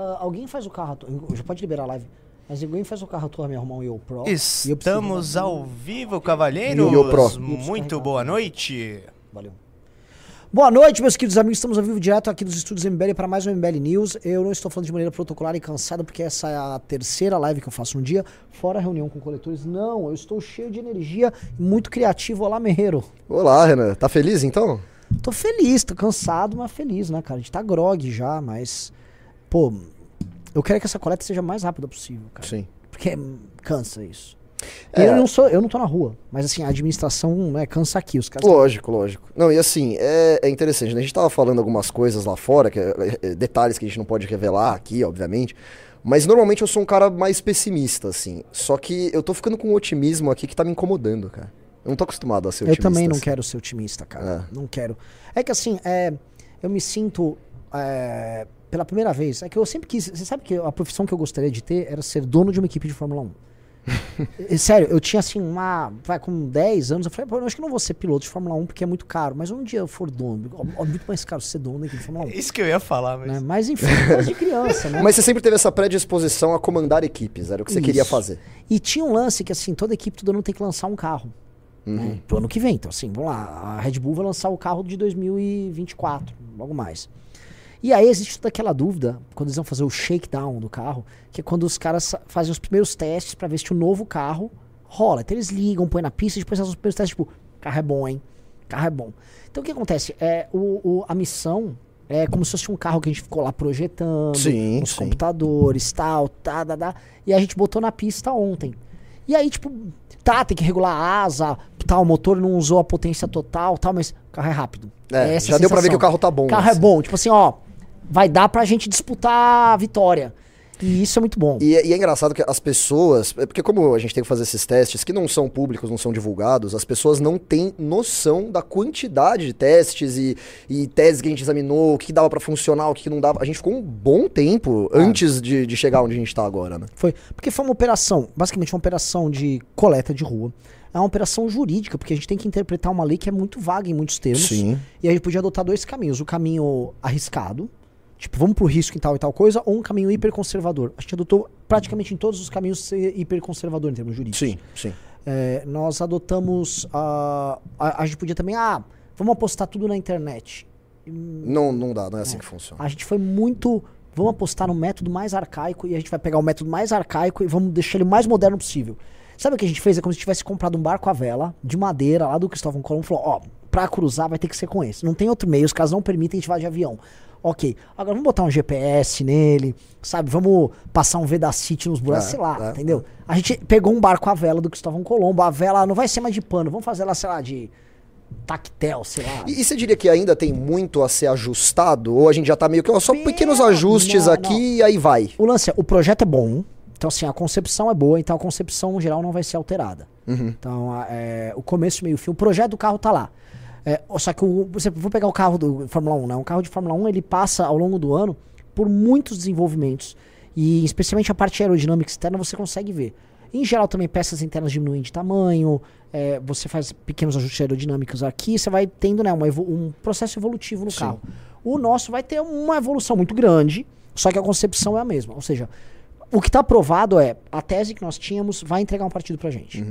ah, alguém faz o carro. atu- Já pode liberar a live. Mas alguém faz o carro atuar me arrumar um Yo Pro. e Estamos ao vivo, cavalheiros. Yo Pro. Muito boa noite. Valeu. Boa noite, meus queridos amigos. Estamos ao vivo direto aqui dos estúdios MBL para mais um MBL News. Eu não estou falando de maneira protocolar e cansado, porque essa é a terceira live que eu faço no dia, fora a reunião com coletores. Não, eu estou cheio de energia e muito criativo. Olá, Merreiro. Olá, Renan. Tá feliz então? Tô feliz, tô cansado, mas feliz, né, cara? A gente tá grog já, mas. Pô, eu quero que essa coleta seja mais rápida possível, cara. Sim. Porque hum, cansa isso. É. Eu não sou, eu não tô na rua, mas assim, a administração né, cansa aqui. Os caras Lógico, lógico. Não, e assim, é, é interessante, né? A gente tava falando algumas coisas lá fora, que, é, é, detalhes que a gente não pode revelar aqui, obviamente. Mas normalmente eu sou um cara mais pessimista, assim. Só que eu tô ficando com um otimismo aqui que tá me incomodando, cara. Eu não tô acostumado a ser Eu otimista. também não assim. quero ser otimista, cara. É. Não quero. É que assim, é, eu me sinto. É, pela primeira vez. É que eu sempre quis. Você sabe que a profissão que eu gostaria de ter era ser dono de uma equipe de Fórmula 1. E, Sério, eu tinha assim uma. Vai, com 10 anos, eu falei, pô, eu acho que não vou ser piloto de Fórmula 1 porque é muito caro. Mas um dia eu for dono. ó, muito mais caro ser dono da equipe de Fórmula 1. Isso que eu ia falar, mas. Né? Mas enfim, coisa de criança, né? Mas você sempre teve essa predisposição a comandar equipes, era o que você queria Isso. fazer. E tinha um lance que, assim, toda equipe todo ano tem que lançar um carro. Né? Pro ano que vem. Então, assim, vamos lá. A Red Bull vai lançar o carro de 2024, logo mais. E aí existe toda aquela dúvida, quando eles vão fazer o shakedown do carro, que é quando os caras fazem os primeiros testes pra ver se o novo carro rola. Então eles ligam, põem na pista e depois fazem os primeiros testes, tipo, carro é bom, hein? Carro é bom. Então o que acontece? É, o, o- a missão é como se fosse um carro que a gente ficou lá projetando, Sim, sim. computadores, tal, tá, tá, tá, e a gente botou na pista ontem. E aí, tipo, tá, tem que regular a asa, tal, o motor não usou a potência total, tal, mas o carro é rápido. É, essa já deu pra ver que o carro tá bom. O carro é assim. bom, tipo assim, ó, vai dar pra gente disputar a vitória. E isso é muito bom. E, é- e é engraçado que as pessoas, é porque como a gente tem que fazer esses testes que não são públicos, não são divulgados, as pessoas não têm noção da quantidade de testes e, e teses que a gente examinou, o que dava pra funcionar, o que não dava. A gente ficou um bom tempo antes de, de chegar onde a gente tá agora, né? Foi, porque foi uma operação, basicamente uma operação de coleta de rua. É uma operação jurídica, porque a gente tem que interpretar uma lei que é muito vaga em muitos termos. Sim. E a gente podia adotar dois caminhos. O caminho arriscado, tipo, vamos pro risco em tal e tal coisa, ou um caminho hiperconservador. A gente adotou praticamente em todos os caminhos ser hiperconservador em termos jurídicos. Sim, sim. É, nós adotamos. a a, a gente podia também. Ah, vamos apostar tudo na internet. Não, não dá, não é assim que funciona. A gente foi muito. Vamos apostar no método mais arcaico e a gente vai pegar o método mais arcaico e vamos deixar ele o mais moderno possível. Sabe o que a gente fez? É como se tivesse comprado um barco à vela, de madeira, lá do Cristóvão Colombo, e falou: ó, pra cruzar vai ter que ser com esse. Não tem outro meio, os caras não permitem a gente vá de avião. Ok, agora vamos botar um GPS nele, sabe? Vamos passar um Vedacity nos buracos, É, sei lá, é, entendeu? A gente pegou um barco à vela do Cristóvão Colombo, a vela não vai ser mais de pano, vamos fazer ela, sei lá, de tactel, sei lá. E, e você diria que ainda tem muito a ser ajustado? Ou a gente já tá meio que, ó, só Bem, pequenos ajustes não, aqui e aí vai? O lance é, o projeto é bom, então assim, a concepção é boa, então a concepção em geral não vai ser alterada. Então, a- é, o começo, meio fim, o projeto do carro tá lá. É, só que, o, você, vou pegar o carro do Fórmula 1, né? Um carro de Fórmula 1, ele passa ao longo do ano por muitos desenvolvimentos. E especialmente a parte aerodinâmica externa você consegue ver. Em geral também peças internas diminuem de tamanho, é, você faz pequenos ajustes aerodinâmicos aqui, você vai tendo né, um processo evolutivo no Sim. carro. O nosso vai ter uma evolução muito grande, só que a concepção é a mesma. Ou seja, o que está provado é a tese que nós tínhamos vai entregar um partido pra gente.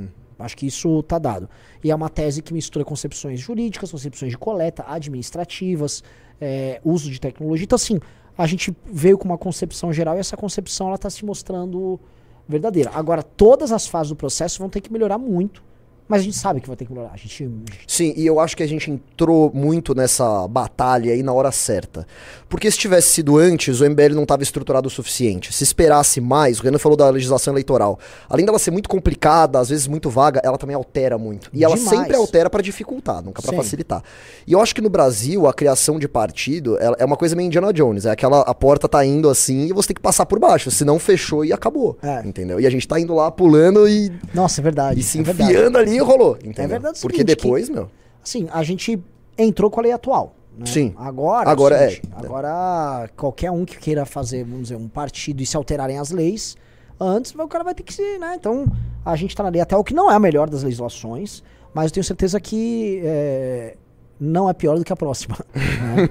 Acho que isso tá dado. E é uma tese que mistura concepções jurídicas, concepções de coleta, administrativas, é, uso de tecnologia. Então, assim, a gente veio com uma concepção geral e essa concepção ela está se mostrando verdadeira. Agora, todas as fases do processo vão ter que melhorar muito, mas a gente sabe que vai ter que melhorar. A gente, Sim, e eu acho que a gente entrou muito nessa batalha aí na hora certa. Porque se tivesse sido antes, o MBL não estava estruturado o suficiente. Se esperasse mais, o Renan falou da legislação eleitoral. Além dela ser muito complicada, às vezes muito vaga, ela também altera muito. E ela Demais. sempre altera para dificultar, nunca para facilitar. E eu acho que no Brasil, a criação de partido ela- é uma coisa meio Indiana Jones. É aquela, a porta tá indo assim e você tem que passar por baixo, senão fechou e acabou. É. Entendeu? E a gente tá indo lá pulando e, nossa, é verdade. e se é verdade. enfiando ali rolou. Entendeu? verdade o Porque seguinte, que- depois, meu. Assim, a gente entrou com a lei atual. né? Sim. Agora, Agora é. o é. seguinte, Agora, qualquer um que queira fazer, vamos dizer, um partido e se alterarem as leis, antes o cara vai ter que se, né? Então, a gente tá na lei até o que não é a melhor das legislações, mas eu tenho certeza que é, não é pior do que a próxima. né?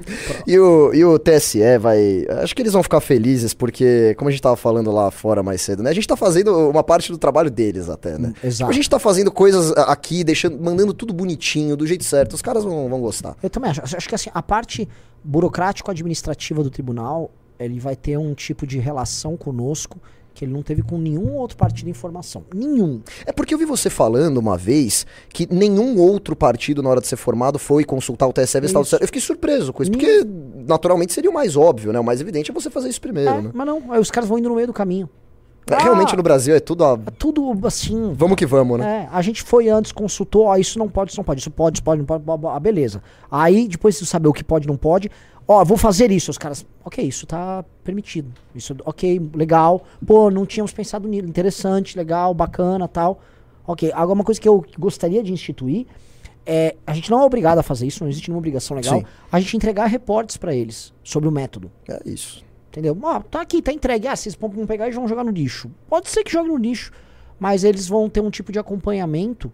E o, e o TSE vai. Acho que eles vão ficar felizes, porque, como a gente tava falando lá fora mais cedo, né? A gente tá fazendo uma parte do trabalho deles até, né? Exato. Tipo, a gente tá fazendo coisas aqui, deixando, mandando tudo bonitinho, do jeito certo. Os caras vão, vão gostar. Eu também acho. Acho que assim, a parte burocrático-administrativa do tribunal, ele vai ter um tipo de relação conosco que ele não teve com nenhum outro partido de informação. Nenhum. É porque eu vi você falando uma vez que nenhum outro partido, na hora de ser formado, foi consultar o TSE. Isso. certo. Eu fiquei surpreso com isso, porque naturalmente seria o mais óbvio, né? O mais evidente é você fazer isso primeiro, É, né? mas não, aí os caras vão indo no meio do caminho. É, Realmente no Brasil é tudo. a- É tudo assim. Vamos que vamos, né? É, a gente foi antes, consultou, ó, isso não pode, isso não pode, isso pode, isso pode, não pode, blá, beleza. Aí, depois de saber o que pode e não pode, ó, vou fazer isso. Os caras, ok, isso tá permitido. Isso, ok, legal. Pô, não tínhamos pensado nisso, interessante, legal, bacana, tal. Ok, agora uma coisa que eu gostaria de instituir é, a gente não é obrigado a fazer isso, não existe nenhuma obrigação legal, Sim. a gente entregar reportes pra eles sobre o método. É isso. Entendeu? Ó, tá aqui, tá entregue. Ah, vocês vão pegar e vão jogar no lixo. Pode ser que jogue no lixo, mas eles vão ter um tipo de acompanhamento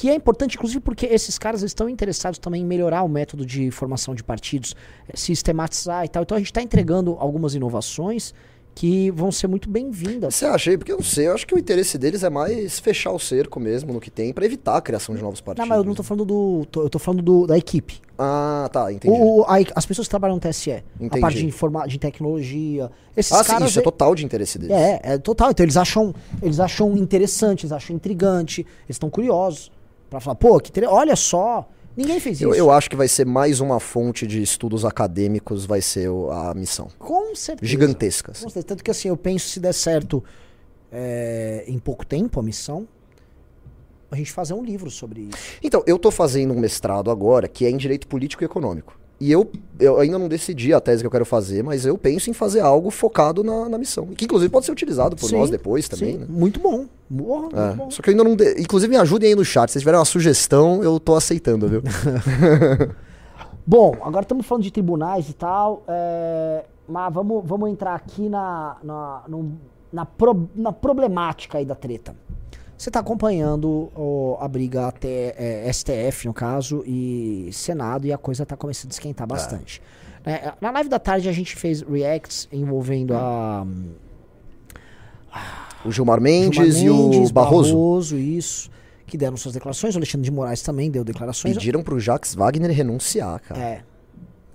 que é importante, inclusive porque esses caras estão interessados também em melhorar o método de formação de partidos, eh, sistematizar e tal. Então a gente está entregando algumas inovações que vão ser muito bem-vindas. Você acha aí? Porque eu não sei, eu acho que o interesse deles é mais fechar o cerco mesmo no que tem, pra evitar a criação de novos partidos. Não, mas eu não tô falando do. tô- eu tô falando do, da equipe. Ah, tá, entendi. O, a as pessoas que trabalham no TSE, a Entendi. parte de, informa, de tecnologia. Esses ah, sim, caras. isso é eh, total de interesse deles. É, é total. Então eles acham, eles acham interessante, eles acham intrigante, eles estão curiosos Pra falar, pô, que inter- olha só, ninguém fez Eu, isso. eu acho que vai ser mais uma fonte de estudos acadêmicos, vai ser a missão. Com certeza. Gigantescas. Com certeza. Tanto que assim, eu penso se der certo é, em pouco tempo a missão, a gente fazer um livro sobre isso. Então, eu tô fazendo um mestrado agora que é em Direito Político e Econômico. E eu, eu ainda não decidi a tese que eu quero fazer, mas eu penso em fazer algo focado na, na missão. Que inclusive pode ser utilizado por Sim, nós depois também, Sim, né? Muito bom. É, muito bom. Só que eu ainda não. de- Inclusive, me ajudem aí no chat. Se vocês tiverem uma sugestão, eu tô aceitando, viu? Bom, agora estamos falando de tribunais e tal, é, mas vamos, vamos entrar aqui na, na, no- na, pro- na problemática aí da treta. Você está acompanhando a briga até é, STF, no caso, e Senado, e a coisa está começando a esquentar bastante. É, na live da tarde a gente fez reacts envolvendo a O Gilmar Mendes, Gilmar e Mendes, o Barroso, isso, que deram suas declarações. O Alexandre de Moraes também deu declarações. pediram pro Jacques Wagner renunciar, cara. É,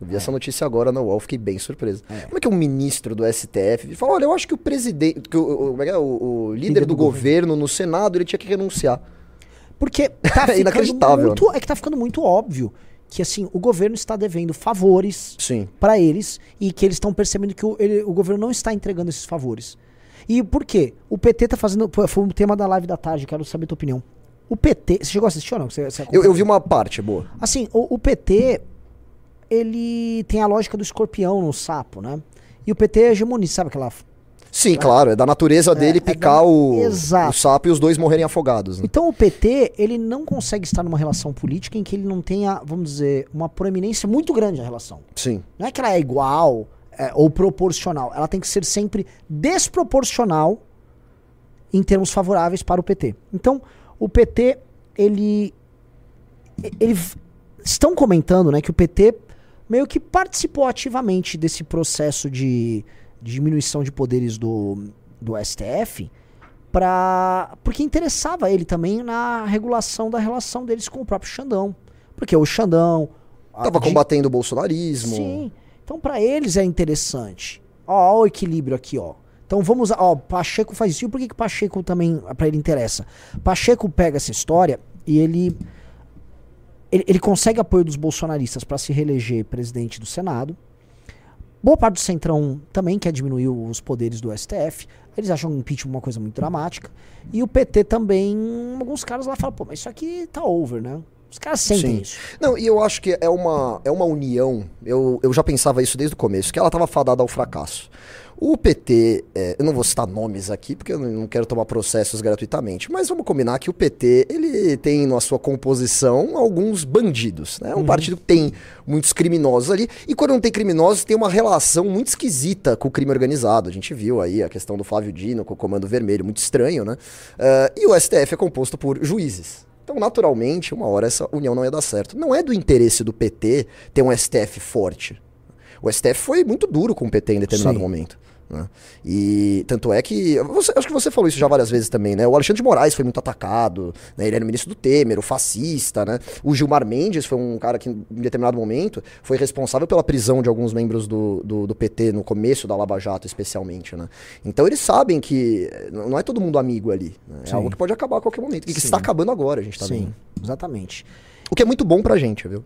Eu vi essa notícia agora na UOL, fiquei bem surpreso. Como é que um ministro do STF fala, olha, eu acho que o presidente, que o, o- como é que é? O- o líder, Líder do, do governo, no Senado, ele tinha que renunciar. Porque tá ficando Inacreditável. muito, é que tá ficando muito óbvio que assim, o governo está devendo favores Sim. para eles e que eles estão percebendo que o, ele- o governo não está entregando esses favores. E por quê? O PT tá fazendo, foi um tema da live da tarde, quero saber a tua opinião. O PT, você chegou a assistir ou não? Você, você Eu, eu vi uma parte boa. Assim, o, o PT, ele tem a lógica do escorpião no sapo, né? E o PT é hegemonista, sabe aquela Sim, claro, é da natureza dele é picar da- o, o sapo e os dois morrerem afogados. Né? Então o PT, ele não consegue estar numa relação política em que ele não tenha, vamos dizer, uma proeminência muito grande na relação. Sim. Não é que ela é igual é, ou proporcional. Ela tem que ser sempre desproporcional em termos favoráveis para o PT. Então, o PT, ele. ele estão comentando né, que o PT meio que participou ativamente desse processo de, de diminuição de poderes do, do STF pra, porque interessava ele também na regulação da relação deles com o próprio Xandão. Porque o Xandão. Tava de- combatendo o bolsonarismo. Sim. Então, pra eles é interessante. Ó, ó o equilíbrio aqui, ó. Então vamos, ó, Pacheco faz isso. E por que que Pacheco também pra ele interessa? Pacheco pega essa história e ele ele, ele consegue apoio dos bolsonaristas pra se reeleger presidente do Senado. Boa parte do Centrão também quer diminuir os poderes do STF. Eles acham o impeachment uma coisa muito dramática. E o PT também, alguns caras lá falam, pô, mas isso aqui tá over, né? Os caras sentem Sim. isso. Não, e eu acho que é uma, é uma união, eu, eu já pensava isso desde o começo, que ela estava fadada ao fracasso. O PT, é, eu não vou citar nomes aqui, porque eu não quero tomar processos gratuitamente, mas vamos combinar que o PT, ele tem na sua composição alguns bandidos, né? É um partido que tem muitos criminosos ali, e quando não tem criminosos, tem uma relação muito esquisita com o crime organizado. A gente viu aí a questão do Flávio Dino com o Comando Vermelho, muito estranho, né? Ah, e o STF é composto por juízes. Então, naturalmente, uma hora essa união não ia dar certo. Não é do interesse do PT ter um STF forte. O STF foi muito duro com o PT em determinado Sim. momento. Né? E tanto é que. você- acho que você falou isso já várias vezes também, né? O Alexandre de Moraes foi muito atacado, né? Ele era o ministro do Temer, o fascista, né? O Gilmar Mendes foi um cara que, em determinado momento, foi responsável pela prisão de alguns membros do, do, do PT no começo da Lava Jato, especialmente, né? Então eles sabem que não é todo mundo amigo ali. né? É Sim. algo que pode acabar a qualquer momento. E que Sim. está acabando agora, a gente tá Sim, vendo. exatamente. O que é muito bom pra gente, viu?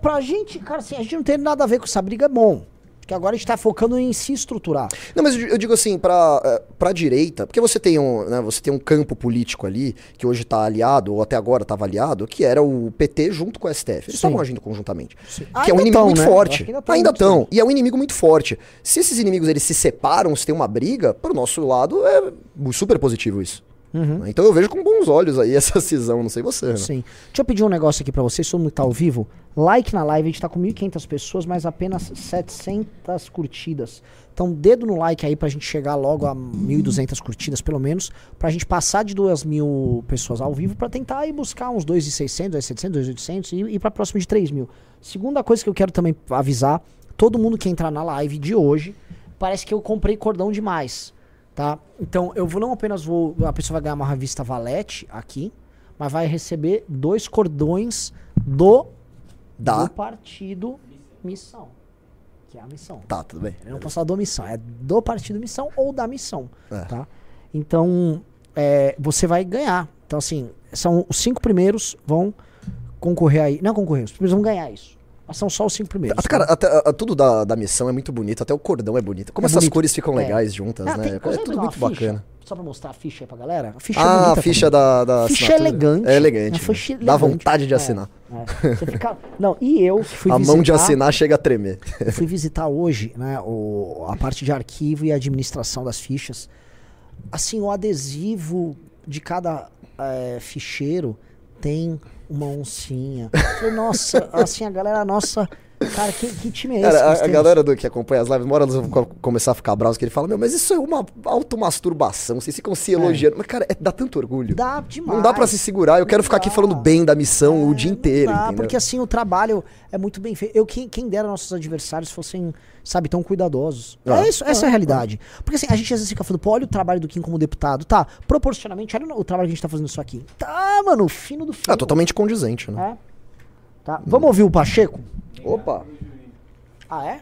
Pra gente, cara, assim, a gente não tem nada a ver com essa briga, é bom. Porque agora a gente tá focando em se estruturar. Não, mas eu digo assim, pra, eh, pra direita, porque você tem, um, né, você tem um campo político ali, que hoje tá aliado, ou até agora estava aliado, que era o PT junto com o STF. Eles Sim. estavam agindo conjuntamente. Sim. Que é um Ainda inimigo tão, muito né? Forte. que ainda Ainda estão. E é um inimigo muito forte. Se esses inimigos eles se separam, se tem uma briga, pro nosso lado é super positivo isso. Uhum. Então eu vejo com bons olhos aí essa cisão, não sei você. Né? Sim. Deixa eu pedir um negócio aqui pra vocês, mundo que tá ao vivo. Like na live, a gente tá com 1.500 pessoas, mas apenas 700 curtidas. Então, dedo no like aí pra gente chegar logo a 1.200 curtidas, pelo menos, pra gente passar de 2.000 pessoas ao vivo pra tentar ir buscar uns 2.600, 2.700, 2.800 e ir pra próximo de 3.000. Segunda coisa que eu quero também avisar, todo mundo que entrar na live de hoje, parece que eu comprei cordão demais, tá? Então, eu vou não apenas vou, a pessoa vai ganhar uma revista Valete aqui, mas vai receber dois cordões do, Dá. do partido Missão. Que é a missão. Tá, tudo bem. Eu não posso falar do missão, é do partido missão ou da missão, É. tá? Então, é, você vai ganhar. Então, assim, são os cinco primeiros vão concorrer aí. Não concorrer, os primeiros vão ganhar isso. Mas são só os cinco primeiros. Até, cara, até, a- tudo da, da missão é muito bonito, até o cordão é bonito. Como É essas bonito. cores ficam É. legais juntas, Ah, né? tem- É tudo muito ficha? bacana. Só pra mostrar a ficha aí pra galera? A ficha é Ah, bonita a ficha também. da, da Ficha assinatura. elegante. É elegante. É, né? ficha Dá elegante. vontade de É, assinar. é. Você fica... Não, e eu fui a visitar... mão de assinar chega a tremer. Fui visitar hoje, né, o, a parte de arquivo e administração das fichas. Assim, o adesivo de cada eh, ficheiro tem uma oncinha. Eu Falei, nossa, assim, a galera, nossa, cara, que, que time é esse? Cara, a, a galera do, que acompanha as lives, co- começar a ficar bravos, que ele fala, meu, mas isso é uma automasturbação, vocês ficam se elogiando. Mas, cara, é- dá tanto orgulho. Dá demais. Não dá pra se segurar, eu quero Não ficar aqui dá. falando bem da missão o dia É, não inteiro, dá, entendeu? Porque assim, o trabalho é muito bem feito. Eu, quem, quem dera nossos adversários fossem, sabe, tão cuidadosos. Ah, é isso, essa é a realidade. Porque assim, a gente às vezes fica falando, pô, olha o trabalho do Kim como deputado. Tá, proporcionalmente, olha o trabalho que a gente tá fazendo isso aqui. Tá, mano, fino do fino. Ah, totalmente condizente, né? É. Tá. Vamos ouvir o Pacheco? Opa! Ah, é?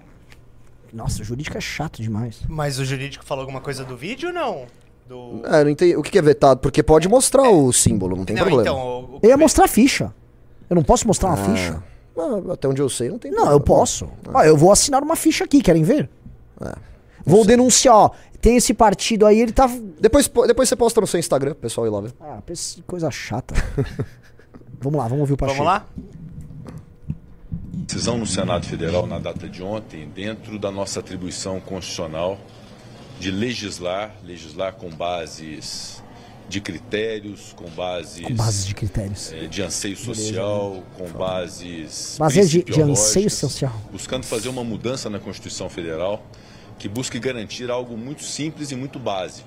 Nossa, o jurídico é chato demais. Mas o jurídico falou alguma coisa do vídeo ou não? Do... É, não entendi. O que que é vetado? Porque pode mostrar o símbolo, não tem não, problema. então. O, o Eu ia mostrar a ficha. Eu não posso mostrar uma Ah, ficha? ah, até onde eu sei, não tem Não, eu posso. Ah, eu vou assinar uma ficha aqui, querem ver? É. Vou denunciar, ó. Tem esse partido aí, ele tá. Depois, po- depois você posta no seu Instagram, pro pessoal ir lá ver. Ah, que coisa chata. vamos lá, vamos ouvir o Pacheco. Vamos lá? Decisão no Senado Federal na data de ontem, dentro da nossa atribuição constitucional de legislar, legislar com bases de critérios, com bases, Com bases de critérios. eh, de anseio social, com bases Bases de- de anseio social. buscando fazer uma mudança na Constituição Federal que busque garantir algo muito simples e muito básico.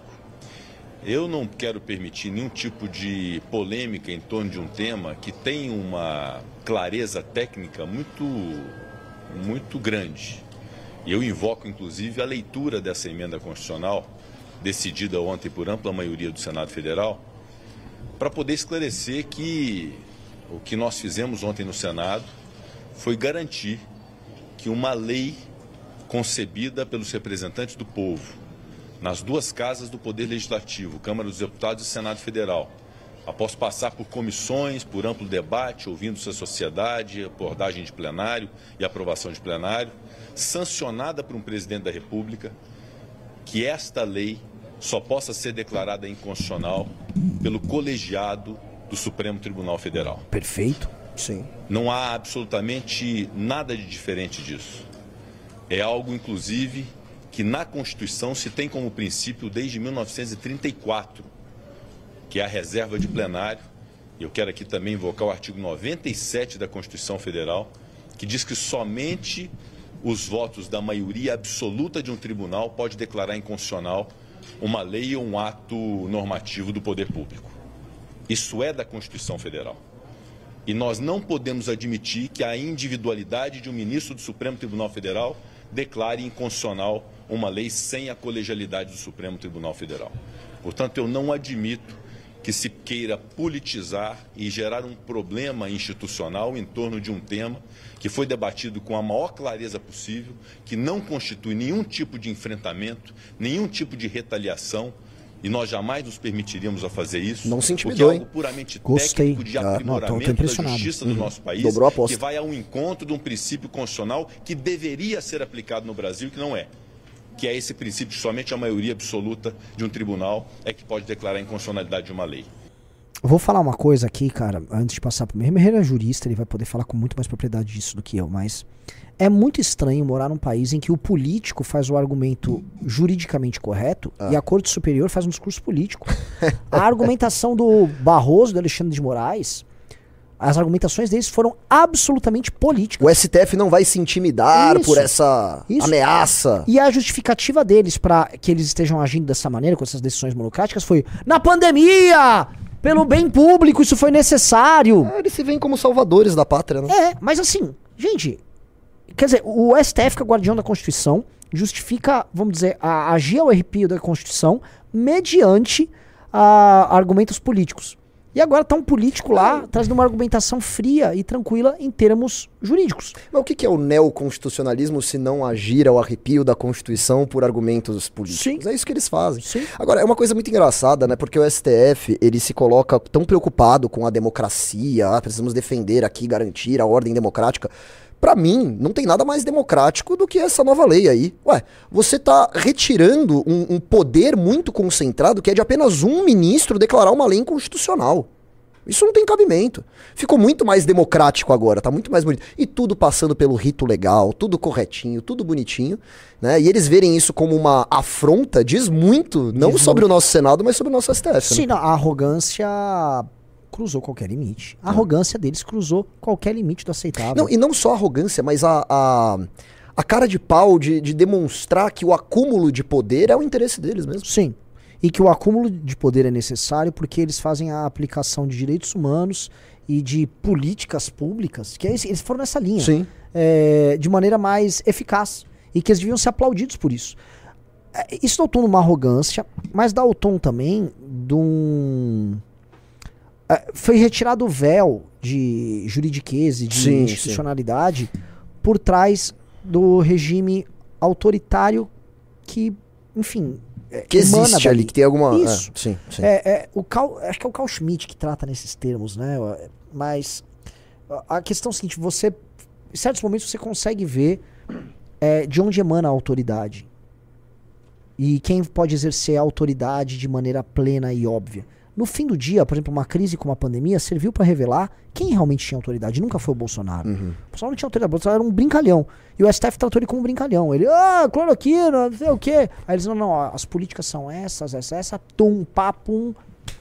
Eu não quero permitir nenhum tipo de polêmica em torno de um tema que tem uma clareza técnica muito, muito grande. Eu invoco, inclusive, a leitura dessa emenda constitucional, decidida ontem por ampla maioria do Senado Federal, para poder esclarecer que o que nós fizemos ontem no Senado foi garantir que uma lei concebida pelos representantes do povo, nas duas casas do Poder Legislativo, Câmara dos Deputados e Senado Federal, após passar por comissões, por amplo debate, ouvindo-se a sociedade, abordagem de plenário e aprovação de plenário, sancionada por um presidente da República, que esta lei só possa ser declarada inconstitucional pelo colegiado do Supremo Tribunal Federal. Perfeito. Sim. Não há absolutamente nada de diferente disso. É algo, inclusive, que na Constituição se tem como princípio desde 1934, que é a reserva de plenário. Eu quero aqui também invocar o artigo 97 da Constituição Federal, que diz que somente os votos da maioria absoluta de um tribunal pode declarar inconstitucional uma lei ou um ato normativo do poder público. Isso é da Constituição Federal. E nós não podemos admitir que a individualidade de um ministro do Supremo Tribunal Federal declare inconstitucional uma lei sem a colegialidade do Supremo Tribunal Federal. Portanto, eu não admito que se queira politizar e gerar um problema institucional em torno de um tema que foi debatido com a maior clareza possível, que não constitui nenhum tipo de enfrentamento, nenhum tipo de retaliação, e nós jamais nos permitiríamos a fazer isso. Não se porque é intimidou, algo puramente Gostei. técnico de Ah, não, aprimoramento da justiça do nosso país, Dobrou a aposta. que vai ao encontro de um princípio constitucional que deveria ser aplicado no Brasil, que não é. Que é esse princípio somente a maioria absoluta de um tribunal é que pode declarar a inconstitucionalidade de uma lei. Eu vou falar uma coisa aqui, cara, antes de passar pro Meir. Meir é jurista, ele vai poder falar com muito mais propriedade disso do que eu, mas é muito estranho morar num país em que o político faz o argumento juridicamente correto e a Corte Superior faz um discurso político. a argumentação do Barroso, do Alexandre de Moraes, as argumentações deles foram absolutamente políticas. O STF não vai se intimidar Isso. por essa Isso. ameaça. E a justificativa deles pra que eles estejam agindo dessa maneira, com essas decisões monocráticas, foi: na pandemia, pelo bem público, isso foi necessário. Ah, Eles se veem como salvadores da pátria, né? É, mas assim, gente, quer dizer, o STF, que é guardião da Constituição, justifica, vamos dizer, a, agir ao arrepio da Constituição mediante a, argumentos políticos. E agora tá um político lá trazendo uma argumentação fria e tranquila em termos jurídicos. Mas o que que é o neoconstitucionalismo se não agir ao arrepio da Constituição por argumentos políticos? Sim. É isso que eles fazem. Sim. Agora, é uma coisa muito engraçada, né? Porque o STF, ele se coloca tão preocupado com a democracia, ah, precisamos defender aqui, garantir a ordem democrática. Pra mim, não tem nada mais democrático do que essa nova lei aí. Ué, você tá retirando um, um poder muito concentrado que é de apenas um ministro declarar uma lei inconstitucional. Isso não tem cabimento. Ficou muito mais democrático agora, tá muito mais bonito. E tudo passando pelo rito legal, tudo corretinho, tudo bonitinho, né? E eles verem isso como uma afronta diz muito, não Diz sobre o nosso Senado, mas sobre o nosso STF. né? Sim, não, a arrogância cruzou qualquer limite. A arrogância deles cruzou qualquer limite do aceitável. Não, e não só a arrogância, mas a, a, a cara de pau de, de demonstrar que o acúmulo de poder é o interesse deles mesmo. Sim. E que o acúmulo de poder é necessário porque eles fazem a aplicação de direitos humanos e de políticas públicas, que é eles foram nessa linha, Sim. é, de maneira mais eficaz. E que eles deviam ser aplaudidos por isso. É, Isso dá o tom de uma arrogância, mas dá o tom também de um. É, Foi retirado o véu de juridiqueza e de Sim, institucionalidade por trás do regime autoritário que, enfim. é, Que existe dali. ali, que tem alguma. Isso. é, sim, sim. É, é, o Carl, acho que é o Carl Schmitt que trata nesses termos, né? Mas a- a questão é a seguinte: você, em certos momentos, você consegue ver é, de onde emana a autoridade e quem pode exercer a autoridade de maneira plena e óbvia. No fim do dia, por exemplo, uma crise como a pandemia serviu para revelar quem realmente tinha autoridade. Nunca foi o Bolsonaro. Uhum. O Bolsonaro não tinha autoridade, o Bolsonaro era um brincalhão. E o STF tratou ele como um brincalhão. Ele, ah, cloroquina, não sei o quê. Aí eles, não, não, as políticas são essas, essa, essa, tum, papum,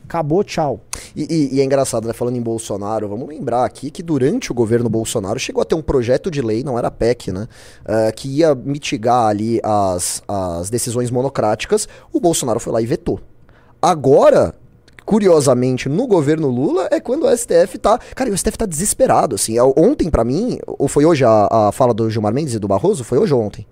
acabou, tchau. E, e- e é engraçado, né? Falando em Bolsonaro, vamos lembrar aqui que durante o governo Bolsonaro chegou a ter um projeto de lei, não era PEC, né? eh, que ia mitigar ali as, as decisões monocráticas. O Bolsonaro foi lá e vetou. Agora, curiosamente, no governo Lula é quando o STF tá. Cara, o STF tá desesperado, assim. É, Ontem, pra mim, ou foi hoje a, a fala do Gilmar Mendes e do Barroso? Foi hoje ou ontem?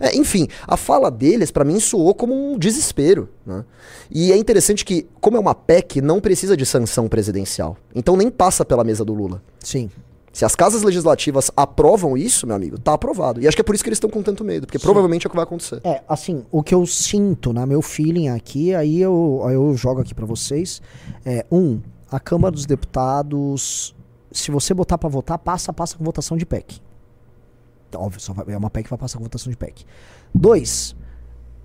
É, enfim, a fala deles, pra mim, soou como um desespero. Né? E é interessante que, como é uma PEC, não precisa de sanção presidencial. Então nem passa pela mesa do Lula. Sim. Se as casas legislativas aprovam isso, meu amigo, tá aprovado. E acho que é por isso que eles estão com tanto medo, porque provavelmente é o que vai acontecer. É, assim, o que eu sinto, né, meu feeling aqui, aí eu, aí eu jogo aqui pra vocês. É, um, a Câmara dos Deputados, se você botar pra votar, passa, passa com votação de PEC. Então, óbvio, só vai- é uma PEC que vai passar com votação de PEC. Dois,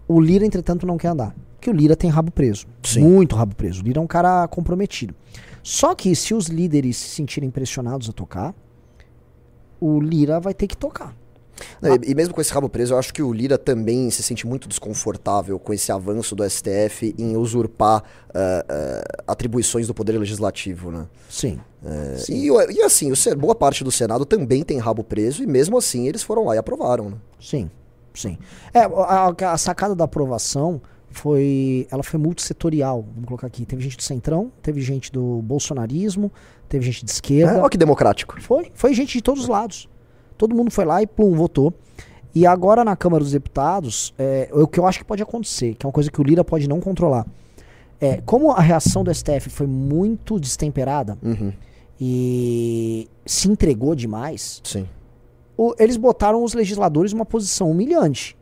o Lira, entretanto, não quer andar. Porque o Lira tem rabo preso. Sim. Muito rabo preso. O Lira é um cara comprometido. Só que se os líderes se sentirem pressionados a tocar, o Lira vai ter que tocar. Não, e, e mesmo com esse rabo preso, eu acho que o Lira também se sente muito desconfortável com esse avanço do STF em usurpar ah, ah, atribuições do Poder Legislativo, né? Sim. É, e, o- e assim, o boa parte do Senado também tem rabo preso, e mesmo assim eles foram lá e aprovaram, né? Sim, sim. É, a- a sacada da aprovação foi, ela foi multissetorial, vamos colocar aqui. Teve gente do Centrão, teve gente do bolsonarismo, teve gente de esquerda. É, olha que democrático. Foi, foi gente de todos os lados. Todo mundo foi lá e plum, votou. E agora na Câmara dos Deputados, é, o que eu acho que pode acontecer, que é uma coisa que o Lira pode não controlar. É, como a reação do STF foi muito destemperada Uhum, e se entregou demais, sim. o- eles botaram os legisladores numa posição humilhante.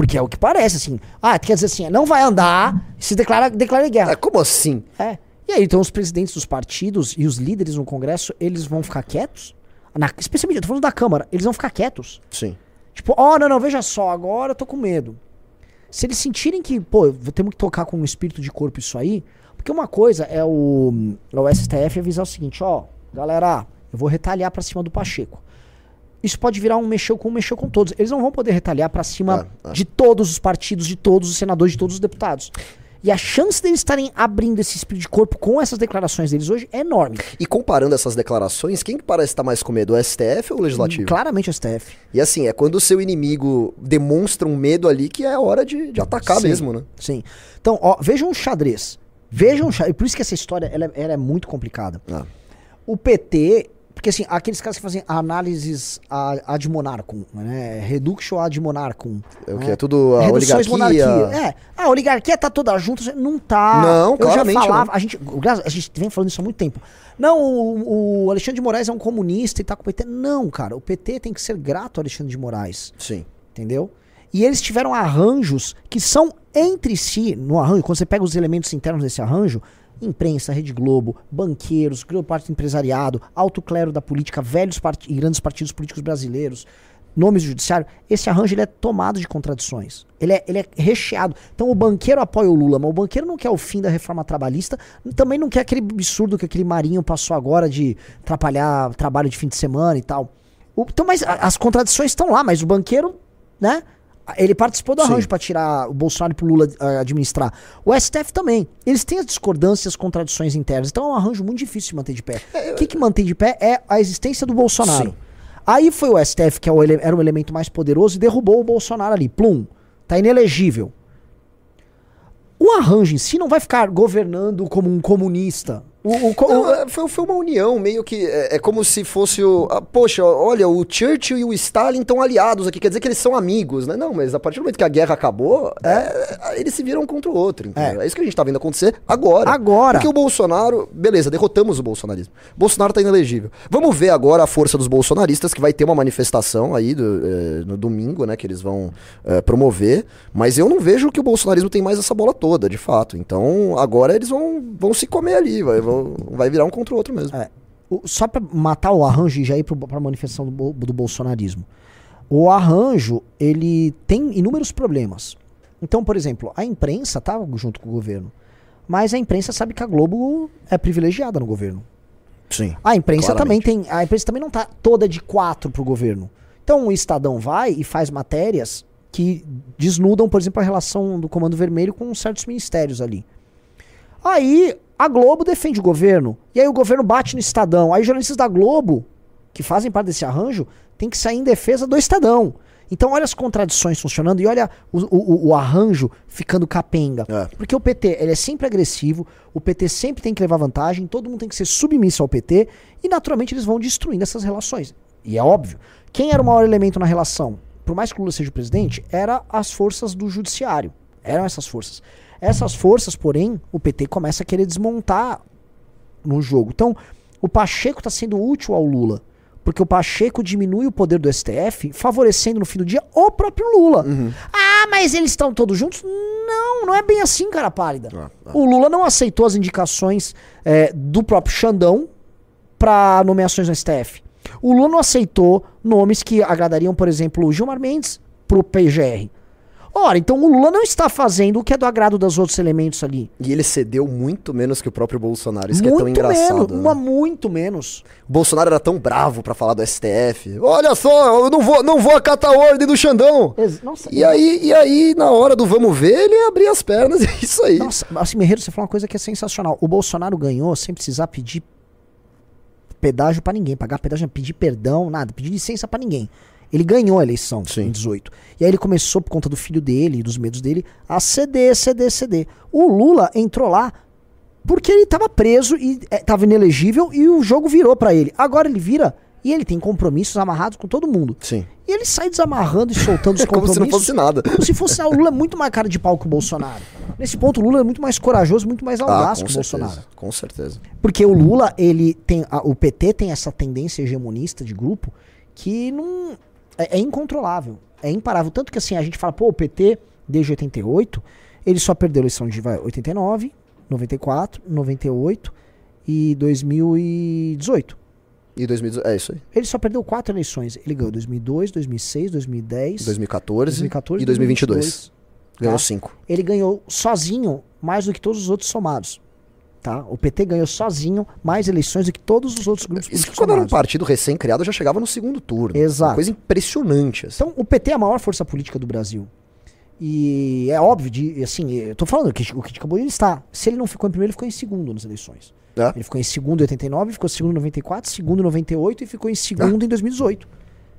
Porque é o que parece, assim. Ah, quer dizer assim, não vai andar se declara, declara guerra. É, como assim? É. E aí, então, os presidentes dos partidos e os líderes no Congresso, eles vão ficar quietos? Na, especialmente, eu tô falando da Câmara, eles vão ficar quietos. Sim. Tipo, ó, não, não, veja só, agora eu tô com medo. Se eles sentirem que, pô, temos que tocar com um espírito de corpo isso aí, porque uma coisa é o, é o STF avisar o seguinte, ó, galera, eu vou retalhar pra cima do Pacheco. Isso pode virar um mexeu com um, mexeu com todos. Eles não vão poder retalhar pra cima É, é. de todos os partidos, de todos os senadores, de todos os deputados. E a chance deles estarem abrindo esse espírito de corpo com essas declarações deles hoje é enorme. E comparando essas declarações, quem que parece estar mais com medo, o STF ou o Legislativo? Claramente o STF. E assim, é quando o seu inimigo demonstra um medo ali que é hora de, de atacar Sim. mesmo, né? Sim. Então, ó, vejam um xadrez. Vejam um xadrez. Por isso que essa história ela é, ela é muito complicada. Ah. O PT, porque assim, aqueles caras que fazem análises ad monarcum, né? Reduction ad monarcum. É o né? que? É tudo a Reduções oligarquia. monarquia. É. A oligarquia tá toda junto. Não tá. Não, Eu já falava. não. A gente, a gente vem falando isso há muito tempo. Não, o, o Alexandre de Moraes é um comunista e tá com o PT. Não, cara. O PT tem que ser grato ao Alexandre de Moraes. Sim. Entendeu? E eles tiveram arranjos que são entre si, no arranjo, quando você pega os elementos internos desse arranjo, imprensa, Rede Globo, banqueiros, grande parte do empresariado, alto clero da política, velhos part- e grandes partidos políticos brasileiros, nomes do judiciário, esse arranjo ele é tomado de contradições. Ele é, ele é recheado. Então o banqueiro apoia o Lula, mas o banqueiro não quer o fim da reforma trabalhista, também não quer aquele absurdo que aquele Marinho passou agora de atrapalhar trabalho de fim de semana e tal. O- então, mas a- as contradições estão lá, mas o banqueiro, né? Ele participou do arranjo para tirar o Bolsonaro pro Lula ah, administrar. O STF também. Eles têm as discordâncias, as contradições internas. Então é um arranjo muito difícil de manter de pé. O que, que mantém de pé é a existência do Bolsonaro. Sim. Aí foi o STF, que é o ele- era o elemento mais poderoso, e derrubou o Bolsonaro ali. Plum. Tá inelegível. O arranjo em si não vai ficar governando como um comunista. O, o Não, o- é, foi, foi uma união, meio que. É, é como se fosse o. ah, poxa, olha, o Churchill e o Stalin estão aliados aqui, quer dizer que eles são amigos, né? Não, mas a partir do momento que a guerra acabou, é, eles se viram um contra o outro, entendeu? É. isso que a gente tá vendo acontecer agora. Agora. Porque o Bolsonaro. Beleza, derrotamos o bolsonarismo. Bolsonaro tá inelegível. Vamos ver agora a força dos bolsonaristas, que vai ter uma manifestação aí do, eh, no domingo, né? Que eles vão promover. Mas eu não vejo que o bolsonarismo tem mais essa bola toda, de fato. Então agora eles vão, vão se comer ali, vai, vão- vai virar um contra o outro mesmo. É. O- só pra matar o arranjo e já ir pro, pra manifestação do, do bolsonarismo. O arranjo, ele tem inúmeros problemas. Então, por exemplo, a imprensa tá junto com o governo. Mas a imprensa sabe que a Globo é privilegiada no governo. Sim. A imprensa Claramente. também tem. A imprensa também não tá toda de quatro pro governo. Então o Estadão vai e faz matérias que desnudam, por exemplo, a relação do Comando Vermelho com certos ministérios ali. Aí a Globo defende o governo. E aí o governo bate no Estadão. Aí os jornalistas da Globo, que fazem parte desse arranjo, tem que sair em defesa do Estadão. Então olha as contradições funcionando e olha o, o- o arranjo ficando capenga. É. Porque o PT ele é sempre agressivo, o PT sempre tem que levar vantagem, todo mundo tem que ser submisso ao PT e naturalmente eles vão destruindo essas relações. E é óbvio. Quem era o maior elemento na relação? Por mais que o Lula seja o presidente, era as forças do judiciário. Eram essas forças. Essas forças, porém, o PT começa a querer desmontar no jogo. Então, o Pacheco está sendo útil ao Lula. Porque o Pacheco diminui o poder do STF, favorecendo no fim do dia o próprio Lula. Ah, mas eles estão todos juntos? Não, não é bem assim, cara pálida. Ah, ah. O Lula não aceitou as indicações eh, do próprio Xandão para nomeações no STF. O Lula não aceitou nomes que agradariam, por exemplo, o Gilmar Mendes pro PGR. Ora, então o Lula não está fazendo o que é do agrado dos outros elementos ali. E ele cedeu muito menos que o próprio Bolsonaro. Isso que é tão muito engraçado. menos, né? uma muito menos. O Bolsonaro era tão bravo pra falar do STF. Olha só, eu não vou, não vou acatar a ordem do Xandão. Ex- Nossa, E aí, e aí, na hora do vamos ver, ele abria as pernas e é isso aí. Nossa, assim, Merreiro, você falou uma coisa que é sensacional. O Bolsonaro ganhou sem precisar pedir pedágio pra ninguém, pagar pedágio, pedir perdão, nada, pedir licença pra ninguém. Ele ganhou a eleição Sim. em 18. E aí ele começou, por conta do filho dele e dos medos dele, a ceder, ceder, ceder. O Lula entrou lá porque ele estava preso e estava inelegível e o jogo virou pra ele. Agora ele vira e ele tem compromissos amarrados com todo mundo. Sim. E ele sai desamarrando e soltando os É como compromissos. se não fosse nada. Como se fosse ah, o Lula é muito mais cara de pau que o Bolsonaro. Nesse ponto, o Lula é muito mais corajoso, muito mais Ah, audaz com que o certeza. Bolsonaro. Com certeza. Porque o Lula, ele tem. a- o PT tem essa tendência hegemonista de grupo que não. É, é incontrolável. É imparável. Tanto que assim, a gente fala, pô, o PT, desde 88, ele só perdeu a eleição de vai, 89, 94, 98 e 2018. E 2018, é isso aí. Ele só perdeu quatro eleições. Ele ganhou 2002, 2006, 2010, 2014, 2014 e 2022. Ganhou Tá. cinco. ele ganhou sozinho mais do que todos os outros somados. Tá? O PT ganhou sozinho mais eleições do que todos os outros grupos Isso que quando era um partido recém-criado já chegava no segundo turno. Exato. Uma coisa impressionante. Assim. Então, o PT é a maior força política do Brasil. E é óbvio, de, assim, eu tô falando que o Kit de estar. Se ele não ficou em primeiro, ele ficou em segundo nas eleições. É. Ele ficou em segundo em 89, ficou em segundo em 94, segundo em 98 e ficou em segundo em 2018.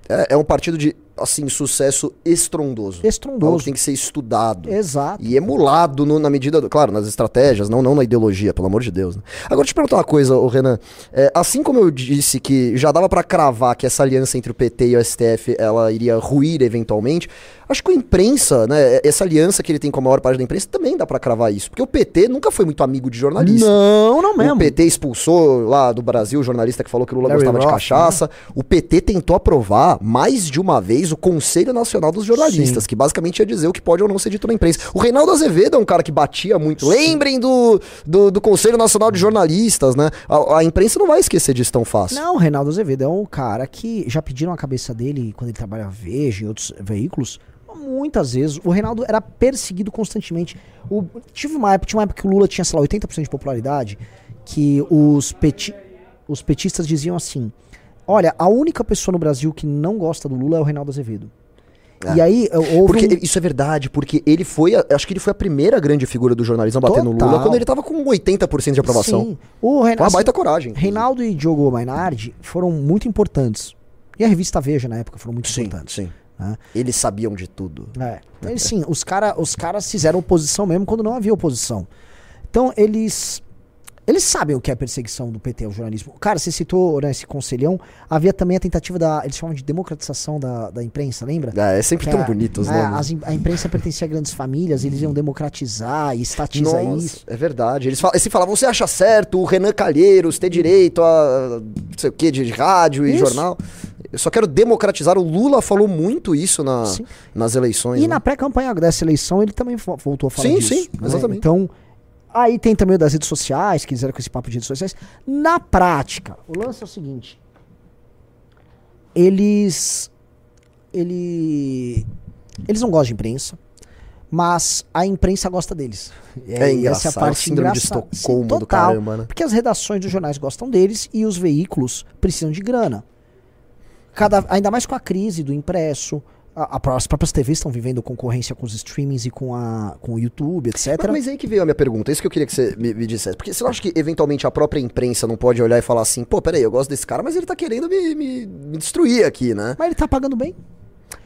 É, é um partido de, assim, sucesso estrondoso. Estrondoso. tem que ser estudado. Exato. E emulado no- na medida, do, claro, nas estratégias, não, não na ideologia, pelo amor de Deus. né? Agora, te perguntar uma coisa, ô Renan. É, assim como eu disse que já dava pra cravar que essa aliança entre o PT e o STF ela iria ruir eventualmente, acho que a imprensa, né, essa aliança que ele tem com a maior parte da imprensa, também dá pra cravar isso. Porque o PT nunca foi muito amigo de jornalista. Não, não mesmo. O PT expulsou lá do Brasil o jornalista que falou que o Lula Larry gostava de cachaça. O PT tentou aprovar mais de uma vez o Conselho Nacional dos Jornalistas, Sim. que basicamente ia dizer o que pode ou não ser dito na imprensa. O Reinaldo Azevedo é um cara que batia muito. Lembrem do, do, do Conselho Nacional de Jornalistas, né? A, a imprensa não vai esquecer disso tão fácil. Não, o Reinaldo Azevedo é um cara que já pediram a cabeça dele quando ele trabalha Veja e outros veículos. Muitas vezes. O Reinaldo era perseguido constantemente. O, tive uma época, tinha uma época que o Lula tinha, sei lá, 80% de popularidade, que os, peti, os petistas diziam assim: Olha, a única pessoa no Brasil que não gosta do Lula é o Reinaldo Azevedo. É. E aí, houve Porque um- isso é verdade, porque ele foi, acho que ele foi a primeira grande figura do jornalismo a bater no Total. Lula quando ele tava com 80% de aprovação. Sim. O Reinaldo, uma baita coragem. Reinaldo e Diogo Mainardi foram muito importantes. E a revista Veja, na época, foram muito Sim, importantes. sim. né? Eles sabiam de tudo. É. Eles, sim, os, cara, os caras fizeram oposição mesmo quando não havia oposição. Então, eles. Eles sabem o que é perseguição do PT ao jornalismo. Cara, você citou né, esse conselhão. Havia também a tentativa da. Eles chamam de democratização da, da imprensa, lembra? É, é sempre Que tão a- bonito os é, nomes. as im- a imprensa pertencia a grandes famílias, eles iam democratizar e estatizar Nossa, isso. é verdade. Eles, fal eles falavam, você acha certo o Renan Calheiros ter direito a não sei o que, de rádio e Isso. jornal? Eu só quero democratizar. O Lula falou muito isso na, Sim. nas eleições. E né? na pré-campanha dessa eleição ele também vo- voltou a falar Sim, disso. sim, né? exatamente. Então, aí tem também o das redes sociais, que eles eram com esse papo de redes sociais. Na prática, o lance é o seguinte. Eles... Ele... Eles não gostam de imprensa, mas a imprensa gosta deles. É aí, engraçado, síndrome de Estocolmo do total, caramba, né? Porque as redações dos jornais gostam deles e os veículos precisam de grana. Cada, ainda mais com a crise do impresso. As próprias TVs estão vivendo concorrência com os streamings e com, a, com o YouTube, etc. Mas, mas aí que veio a minha pergunta, isso que eu queria que você me, me dissesse. Porque você não acha que, eventualmente, a própria imprensa não pode olhar e falar assim, pô, peraí, eu gosto desse cara, mas ele tá querendo me, me- me destruir aqui, né? Mas ele tá pagando bem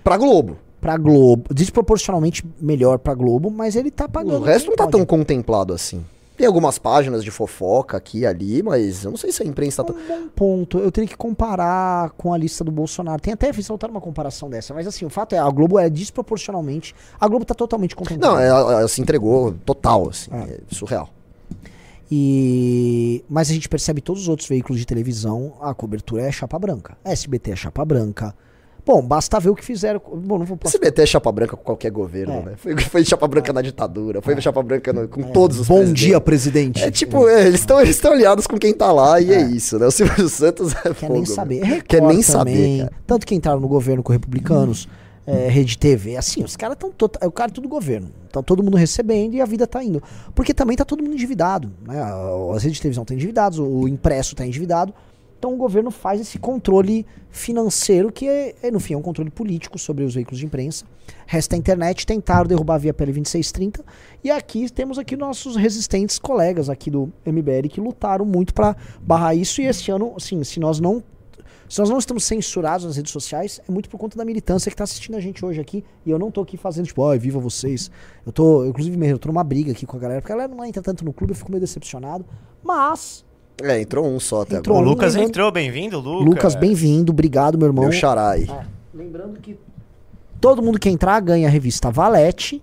Pra Globo. pra Globo. Desproporcionalmente melhor pra Globo, mas ele tá pagando. O resto não tá pode. tão contemplado assim. Tem algumas páginas de fofoca aqui e ali, mas eu não sei se a imprensa tá tão... Um bom ponto. Eu teria que comparar com a lista do Bolsonaro. Tem até soltar uma comparação dessa, mas assim, o fato é, a Globo é desproporcionalmente. A Globo tá totalmente contemplada. Não, ela, ela se entregou total, assim. Ah. É surreal. E mas a gente percebe todos os outros veículos de televisão, a cobertura é chapa branca. A SBT é chapa branca. Bom, basta ver o que fizeram. Bom, não vou O posso... CBT é chapa branca com qualquer governo, É. né? Foi, foi chapa branca na ditadura, foi chapa branca no- com todos os Bom presidentes. dia, presidente. É tipo, é, eles estão eles tão aliados com quem tá lá e é, isso, né? O Silvio Santos é Quer fogo. nem né? saber. Record Quer nem também. saber, cara. Tanto que entraram no governo com republicanos, é, Rede TV, assim, os caras estão. É o cara tudo governo. Então todo mundo recebendo e a vida tá indo. Porque também tá todo mundo endividado. Né? As redes de televisão estão endividadas, o impresso tá endividado. Então o governo faz esse controle financeiro, que é, é, no fim é um controle político sobre os veículos de imprensa. Resta a internet, tentaram derrubar via PL 2630. E aqui temos aqui nossos resistentes colegas aqui do MBL que lutaram muito para barrar isso. E esse ano, assim, se nós não Se nós não estamos censurados nas redes sociais, é muito por conta da militância que tá assistindo a gente hoje aqui. E eu não tô aqui fazendo, tipo, ai, viva vocês. Eu tô, inclusive, mesmo, eu tô numa briga aqui com a galera, porque a galera não entra tanto no clube, eu fico meio decepcionado. Mas, É, entrou um só até Entrou O agora. um. Lucas lembrando- entrou, bem-vindo, Lucas. Lucas, bem-vindo, obrigado, meu irmão. Meu xarai. É, lembrando que todo mundo que entrar ganha a revista Valete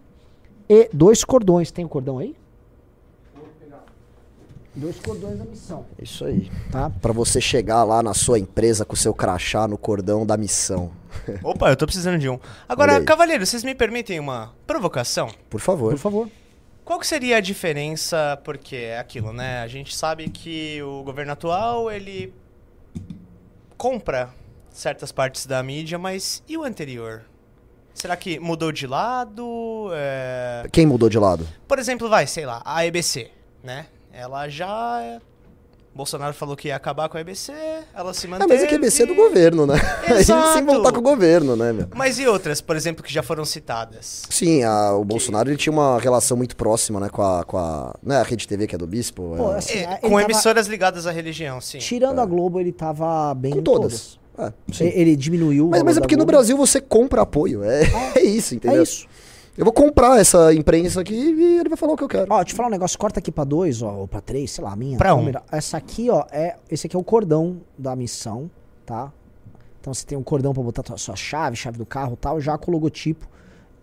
e dois cordões. Tem o cordão aí? Dois cordões da missão, Isso aí. tá? Pra você chegar lá na sua empresa com o seu crachá no cordão da missão. Opa, eu tô precisando de um. Agora, aí. Cavalheiro, vocês me permitem uma provocação? Por favor. Por favor. Qual que seria a diferença? Porque é aquilo, né? A gente sabe que o governo atual, ele compra certas partes da mídia, mas e o anterior? Será que mudou de lado? É, Quem mudou de lado? Por exemplo, vai, sei lá, a EBC, né? Ela já... Bolsonaro falou que ia acabar com a EBC, ela se Ah, manteve... mas é que a EBC é do governo, né? A gente Exato. sem voltar com o governo, né, meu? Mas e outras, por exemplo, que já foram citadas? Sim, a- o Bolsonaro ele tinha uma relação muito próxima, né, com a, com a, né, a Rede TV, que é do Bispo. Pô, é- assim, É, ele com tava- emissoras ligadas à religião, sim. Tirando a Globo, ele tava bem com todas. É. Ele, diminuiu o Mas, mas é porque no. Brasil você compra apoio. É, é isso, entendeu? É isso. Eu vou comprar essa imprensa aqui e ele vai falar o que eu quero. Ó, deixa eu falar um negócio, corta aqui pra dois, ó, ou pra três, sei lá, a minha. Pra um. Essa aqui, ó, é. Esse aqui é o cordão da missão, tá? Então você tem um cordão pra botar sua chave, chave do carro e tal, já com o logotipo.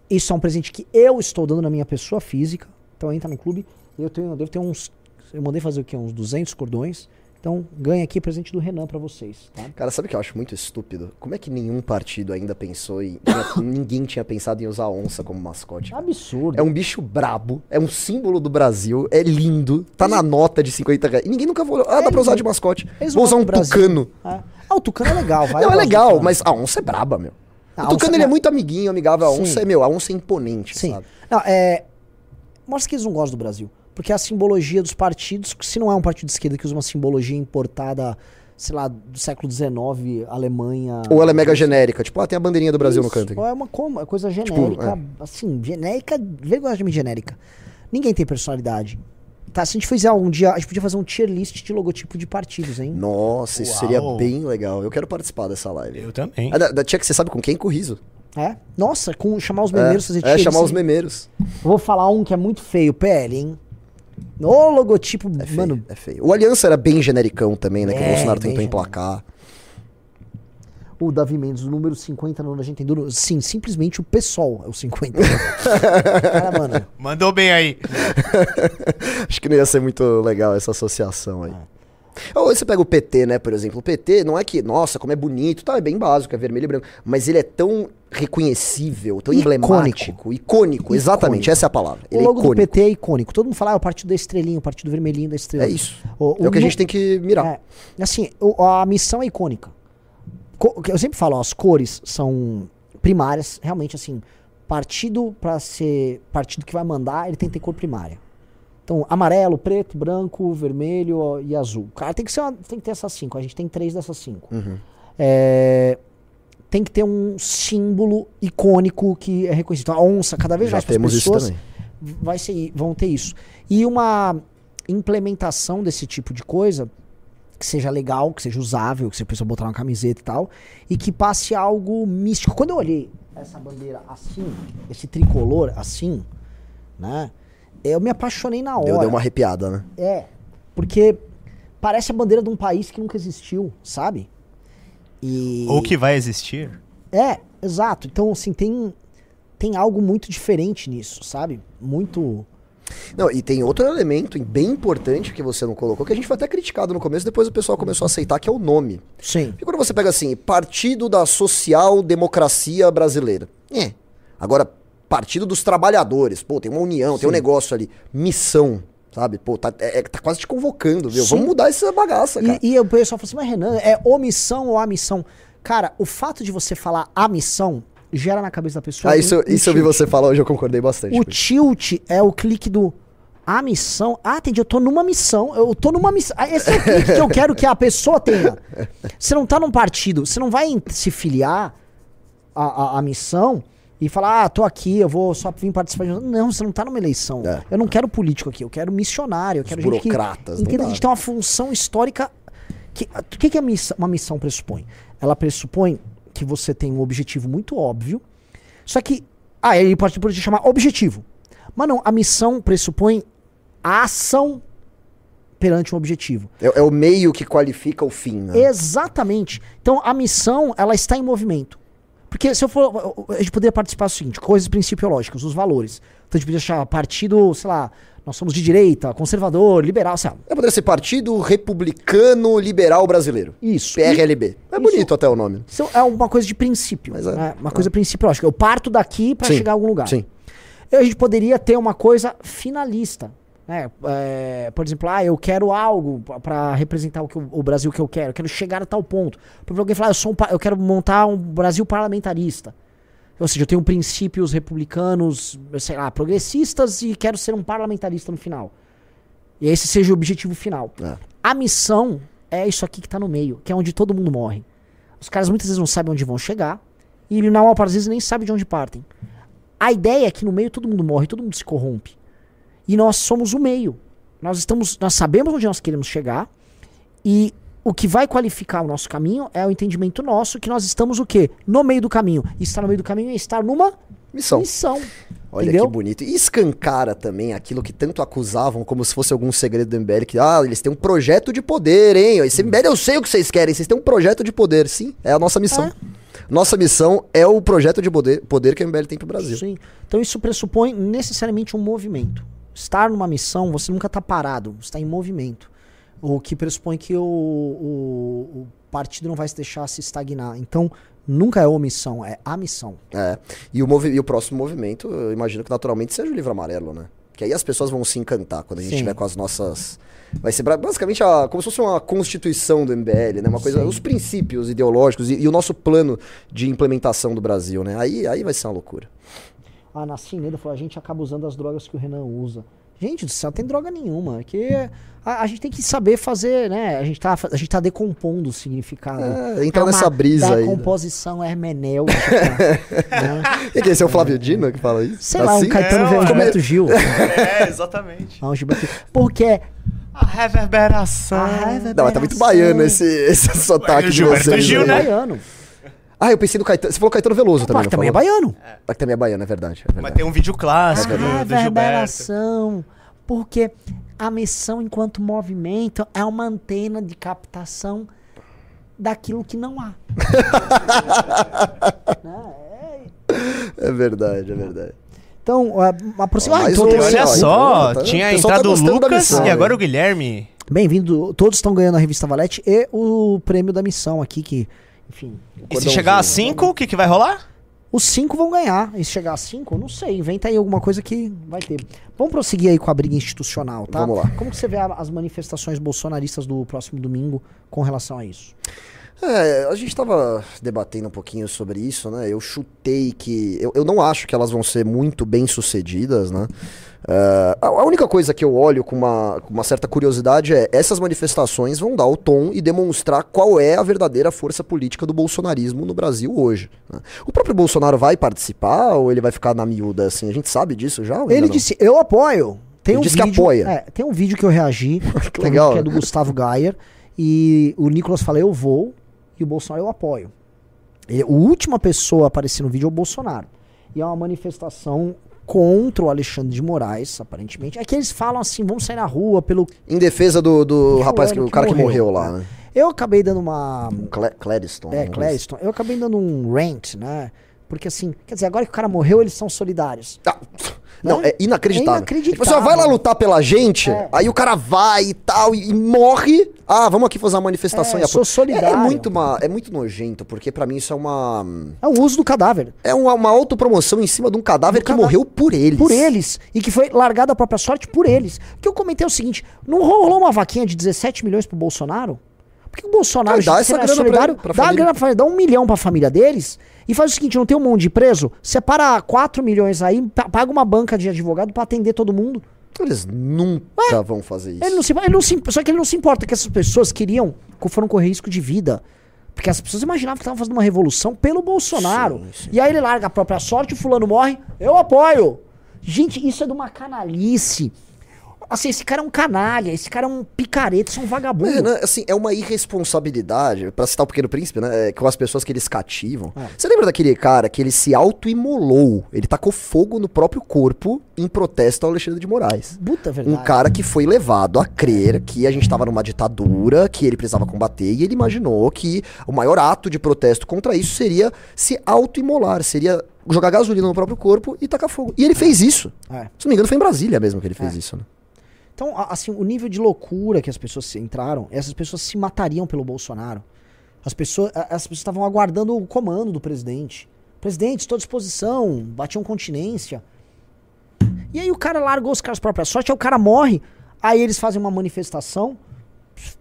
Isso é um presente que eu estou dando na minha pessoa física. Então entra no clube. Eu tenho, eu devo ter uns. Eu mandei fazer o quê? Uns 200 cordões. Então ganha aqui presente do Renan pra vocês, tá? Cara, sabe o que eu acho muito estúpido? Como é que nenhum partido ainda pensou tinha- ninguém tinha pensado em usar a onça como mascote? Absurdo. É um bicho brabo, é um símbolo do Brasil, é lindo, tá na nota de 50 reais. E ninguém nunca falou, ah, dá pra usar de mascote. Eles Vou usar um tucano. É. Ah, o Tucano é legal, vai. Não, é legal, mas a onça é braba, meu. Ah, o tucano ele é não. muito amiguinho, amigável. A Sim. onça é, meu, a onça é imponente, Sim. sabe? Não, é. Mostra que eles não gostam do Brasil. Porque a simbologia dos partidos, se não é um partido de esquerda que usa uma simbologia importada, sei lá, do século XIX, Alemanha. Ou ela é mega genérica, tipo, ah, tem a bandeirinha do Brasil no Isso, canto aqui. Ou é uma é coisa genérica, assim, genérica, vergonhosamente genérica. Ninguém tem personalidade. Tá, se a gente fizer algum dia, a gente podia fazer um tier list de logotipo de partidos, hein? Nossa, isso Uau. seria bem legal. Eu quero participar dessa live. Eu também. Ah, da, da tia que você sabe com quem? Com o Riso. É? Nossa, com chamar os memeiros, fazer É, tier é list, chamar os hein? memeiros. Eu Vou falar um que é muito feio, PL, hein? O logotipo, É feio, mano, é feio. O Aliança era bem genericão também, né? que o É, Bolsonaro tentou emplacar. O Davi Mendes, o número 50 no Agente Enduro. Sim, simplesmente o PSOL é o 50. Cara, mano. Mandou bem aí. Acho que não ia ser muito legal essa associação aí. Ou você pega o PT, né, por exemplo. O PT não é que, nossa, como é bonito, tá, é bem básico, é vermelho e branco. Mas ele é tão reconhecível, tão Icônico. emblemático. Icônico, exatamente, Icônico. essa é a palavra. O Ele é logo do icônico. PT é icônico. Todo mundo fala, ah, é o partido da estrelinha, o partido vermelhinho da estrela. É isso. O, É o que a gente tem que mirar. É, assim, o- a missão é icônica. Co- Eu sempre falo, ó, as cores são primárias, realmente assim, partido pra ser partido que vai mandar, ele tem que ter cor primária. Então, amarelo, preto, branco, vermelho e azul. Cara, tem que, ser uma- tem que ter essas cinco. A gente tem três dessas cinco. Uhum. É, tem que ter um símbolo icônico que é reconhecido. A onça, cada vez Já mais temos isso pessoas também. vai ser, vão ter isso. E uma implementação desse tipo de coisa que seja legal, que seja usável, que você precisa botar uma camiseta e tal, e que passe algo místico. Quando eu olhei essa bandeira assim, esse tricolor assim, né? Eu me apaixonei na hora. Deu, deu uma arrepiada, né? É, porque parece a bandeira de um país que nunca existiu, sabe? E Ou que vai existir. é, exato. Então assim, tem tem algo muito diferente nisso, sabe? Muito Não, e tem outro elemento bem importante que você não colocou, que a gente foi até criticado no começo, depois o pessoal começou a aceitar, que é o nome. Sim. Porque quando você pega assim, Partido da Social Democracia Brasileira. É. Agora, Partido dos Trabalhadores. Pô, tem uma união, tem um Sim. negócio ali. Missão, sabe? Pô, tá, é- é- tá quase te convocando, viu? Sim. Vamos mudar essa bagaça, cara. E, e o pessoal fala assim, mas Renan, é omissão ou a missão? Cara, o fato de você falar a missão gera na cabeça da pessoa. ah, isso, um isso eu vi você falar hoje, eu concordei bastante. O tilt é o clique do a missão. Ah, entendi, eu tô numa missão. Eu tô numa missão. Ah, Esse é o clique que eu quero que a pessoa tenha. Você não tá num partido, você não vai se filiar à, à, à missão e falar, ah, tô aqui, eu vou só vir participar de. Não, você não tá numa eleição. É. Eu não quero político aqui, eu quero missionário, eu quero gente que burocratas, entenda que a gente tem uma função histórica que, o que, que a missa- uma missão pressupõe? Ela pressupõe que você tem um objetivo muito óbvio, só que. Ah, ele pode, pode chamar objetivo. Mas não, a missão pressupõe a ação perante um objetivo. É, é o meio que qualifica o fim, né? Exatamente. Então a missão, ela está em movimento. Porque se eu for. A gente poderia participar do seguinte: coisas principiológicas, os valores. Então a gente poderia achar partido, sei lá, nós somos de direita, conservador, liberal, sei lá. É poderia ser Partido Republicano Liberal Brasileiro. Isso. PRLB. É Isso- bonito até o nome. Isso é uma coisa de princípio. É, né? Uma coisa principiológica. Eu parto daqui para chegar a algum lugar. Sim. A gente poderia ter uma coisa finalista. Né? É, por exemplo, ah, eu quero algo para representar o, que eu- o Brasil que eu quero. Eu quero chegar a tal ponto. Por alguém falar, eu, sou um eu quero montar um Brasil parlamentarista. Ou seja, eu tenho princípios republicanos, sei lá, progressistas e quero ser um parlamentarista no final. E esse seja o objetivo final. É. A missão é isso aqui que tá no meio, que é onde todo mundo morre. Os caras muitas vezes não sabem onde vão chegar e na maior parte das vezes nem sabem de onde partem. A ideia é que no meio todo mundo morre, todo mundo se corrompe. E nós somos o meio. Nós estamos, nós sabemos onde nós queremos chegar e o que vai qualificar o nosso caminho é o entendimento nosso que nós estamos o quê? No meio do caminho. E estar no meio do caminho é estar numa Missão. missão. Olha entendeu? que bonito. E escancara também aquilo que tanto acusavam como se fosse algum segredo do MBL, que, ah, eles têm um projeto de poder, hein? Esse MBL eu sei o que vocês querem, vocês têm um projeto de poder. Sim, é a nossa missão. É. Nossa missão é o projeto de poder, poder que o MBL tem pro Brasil. Sim. Então isso pressupõe necessariamente um movimento. Estar numa missão, você nunca está parado, você está em movimento. O que pressupõe que o, o, o partido não vai se deixar se estagnar. Então, nunca é omissão, é a missão. É. E o, movi- e o próximo movimento, eu imagino que naturalmente seja o livro amarelo, né? Que aí as pessoas vão se encantar quando a gente Sim. tiver com as nossas. Vai ser basicamente a- como se fosse uma constituição do MBL, né? Uma coisa, Sim. os princípios ideológicos e, e o nosso plano de implementação do Brasil, né? Aí, aí vai ser uma loucura. A Nassim Neda falou: a gente acaba usando as drogas que o Renan usa. Gente do céu, não tem droga nenhuma. Que a, a gente tem que saber fazer, né? A gente tá, a gente tá decompondo o significado. É, entra uma nessa brisa aí, né? Decomposição hermenêutica. né? E que esse é o Flávio Dino que fala isso? Sei lá, um Assim? Caetano É, Veloso, ué. Gilberto Gil. É, exatamente. Ah, um Gilberto Gil. Porque A reverberação. Não, mas tá muito baiano esse, esse sotaque de Gilberto vocês. Gil, aí. né? baiano. Ah, eu pensei no Caetano. Você falou Caetano Veloso também, não também é baiano. Ah, que também é baiano, é verdade. é Mas tem um vídeo clássico a do, do Gilberto. reverberação. Porque a missão enquanto movimento é uma antena de captação daquilo que não há. Né? É- É verdade, é verdade. Então, a- aproxima. Ah, então, Olha Olha, só, tá- tinha tá entrado o Lucas missão, e agora o Guilherme. Bem-vindo. Todos estão ganhando a revista Valete e o prêmio da missão aqui, que, enfim. E se chegar a 5, o que, que vai rolar? Os cinco vão ganhar. E se chegar a cinco, eu não sei. Inventa aí alguma coisa que vai ter. Vamos prosseguir aí com a briga institucional, tá? Vamos lá. Como que você vê a- as manifestações bolsonaristas do próximo domingo com relação a isso? É, a gente tava debatendo um pouquinho sobre isso, né? Eu chutei que. Eu, eu não acho que elas vão ser muito bem sucedidas, né? É, a, única coisa que eu olho com uma, com uma certa curiosidade é essas manifestações vão dar o tom e demonstrar qual é a verdadeira força política do bolsonarismo no Brasil hoje. né? O próprio Bolsonaro vai participar ou ele vai ficar na miúda assim? A gente sabe disso já? Ele não? disse, eu apoio. Tem Ele um disse que vídeo, apoia. É, tem um vídeo que eu reagi, que, legal. que é do Gustavo Gayer, e o Nicolas fala, eu vou, e o Bolsonaro, eu apoio. E, a última pessoa a aparecer no vídeo é o Bolsonaro. E é uma manifestação contra o Alexandre de Moraes, aparentemente. É que eles falam assim, vamos sair na rua pelo... Em defesa do, do Fulano rapaz, que, o que cara que morreu, morreu lá, né? né? Eu acabei dando uma... Cle- Clériston. É? Clériston, eu acabei dando um rant, né? Porque assim, quer dizer, agora que o cara morreu, eles são solidários. Ah, Não, Né? é inacreditável. É inacreditável. Tipo, você vai lá lutar pela gente, É. aí o cara vai e tal, e, e morre. Ah, vamos aqui fazer uma manifestação É, e sou apoio. solidário. É, é muito uma, é muito nojento, porque pra mim isso é uma. É o uso do cadáver. É uma, uma autopromoção em cima de um cadáver Do que cadáver. morreu por eles. Por eles. E que foi largado à própria sorte por eles. Que eu comentei o seguinte: não rolou uma vaquinha de 17 milhões pro Bolsonaro? Por que o Bolsonaro, dá essa é grana pra solidário, ele, pra dá, a família. grana pra dá um milhão pra família deles e faz o seguinte: não tem um monte de preso, separa 4 milhões aí, pa- paga uma banca de advogado pra atender todo mundo. Eles nunca vão fazer isso. Ele não se, ele não se, só que ele não se importa que essas pessoas queriam, foram correr risco de vida. Porque as pessoas imaginavam que estavam fazendo uma revolução pelo Bolsonaro. Sim, sim. E aí ele larga a própria sorte, o fulano morre, eu apoio. Gente, isso é de uma canalice. Assim, esse cara é um canalha, esse cara é um picareta, esse é um vagabundo. É, né, assim, é uma irresponsabilidade, pra citar o Pequeno Príncipe, né? é, Com as pessoas que eles cativam. É. Você lembra daquele cara que ele se auto-imolou? Ele tacou fogo no próprio corpo em protesto ao Alexandre de Moraes. Puta verdade. Um cara que foi levado a crer que a gente tava numa ditadura, que ele precisava combater, e ele imaginou que o maior ato de protesto contra isso seria se auto-imolar, seria jogar gasolina no próprio corpo e tacar fogo. E ele fez isso. É. Se não me engano, foi em Brasília mesmo que ele fez É. isso, né? Então, assim, o nível de loucura que as pessoas entraram, essas pessoas se matariam pelo Bolsonaro. As pessoas, as pessoas estavam aguardando o comando do presidente. Presidente, estou à disposição, batiam continência. E aí o cara largou os caras própria sorte, aí o cara morre, aí eles fazem uma manifestação,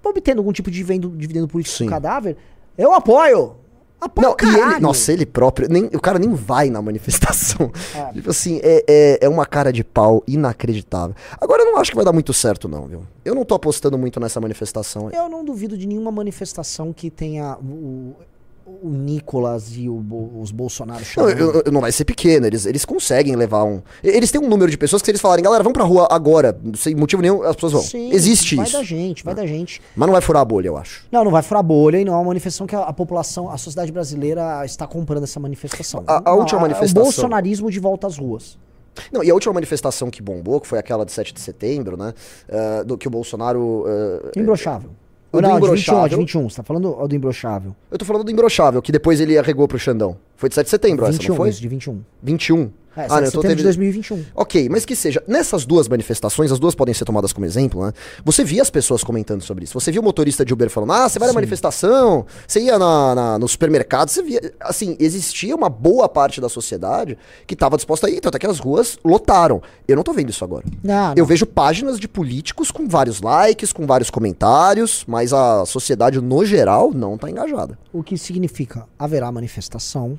obtendo algum tipo de dividendo, dividendo político Sim. do cadáver. Eu apoio! Apoio Não, e ele, nossa, ele próprio, nem, o cara nem vai na manifestação. É. Tipo assim, é, é, é uma cara de pau inacreditável. Agora eu não acho que vai dar muito certo, não, viu? Eu não tô apostando muito nessa manifestação. Eu não duvido de nenhuma manifestação que tenha o, o Nicolas e Bo- os Bolsonaro Não, eu- eu- não vai ser pequeno, eles, eles conseguem levar um. Eles têm um número de pessoas que se eles falarem, galera, vamos pra rua agora, sem motivo nenhum, as pessoas vão. Sim, Existe vai isso. da gente, vai da gente. Mas não vai furar a bolha, eu acho. Não, não vai furar bolha e não é uma manifestação que a, a população, a sociedade brasileira está comprando essa manifestação. A- a Não, última é manifestação- O bolsonarismo de volta às ruas. Não, e a última manifestação que bombou, que foi aquela de 7 de setembro, né? ah, do que o Bolsonaro. ah, Imbrochável. O do não, de 21, imbrochável. de 21. Você tá falando do imbrochável. eu tô falando do imbrochável, que depois ele arregou pro Xandão. Foi de 7 de setembro, essa, 21, não foi? isso, de 21. 21. É, ah, não, eu tô setembro de teve- 2021. Ok, mas que seja, nessas duas manifestações, as duas podem ser tomadas como exemplo, né? Você via as pessoas comentando sobre isso. Você viu o motorista de Uber falando, ah, você vai na manifestação, você ia na, na- no supermercado, você via. Assim, existia uma boa parte da sociedade que estava disposta a ir, tanto é que as ruas lotaram. Eu não tô vendo isso agora. Não, Eu não. vejo páginas de políticos com vários likes, com vários comentários, mas a sociedade no geral não tá engajada. O que significa haverá manifestação,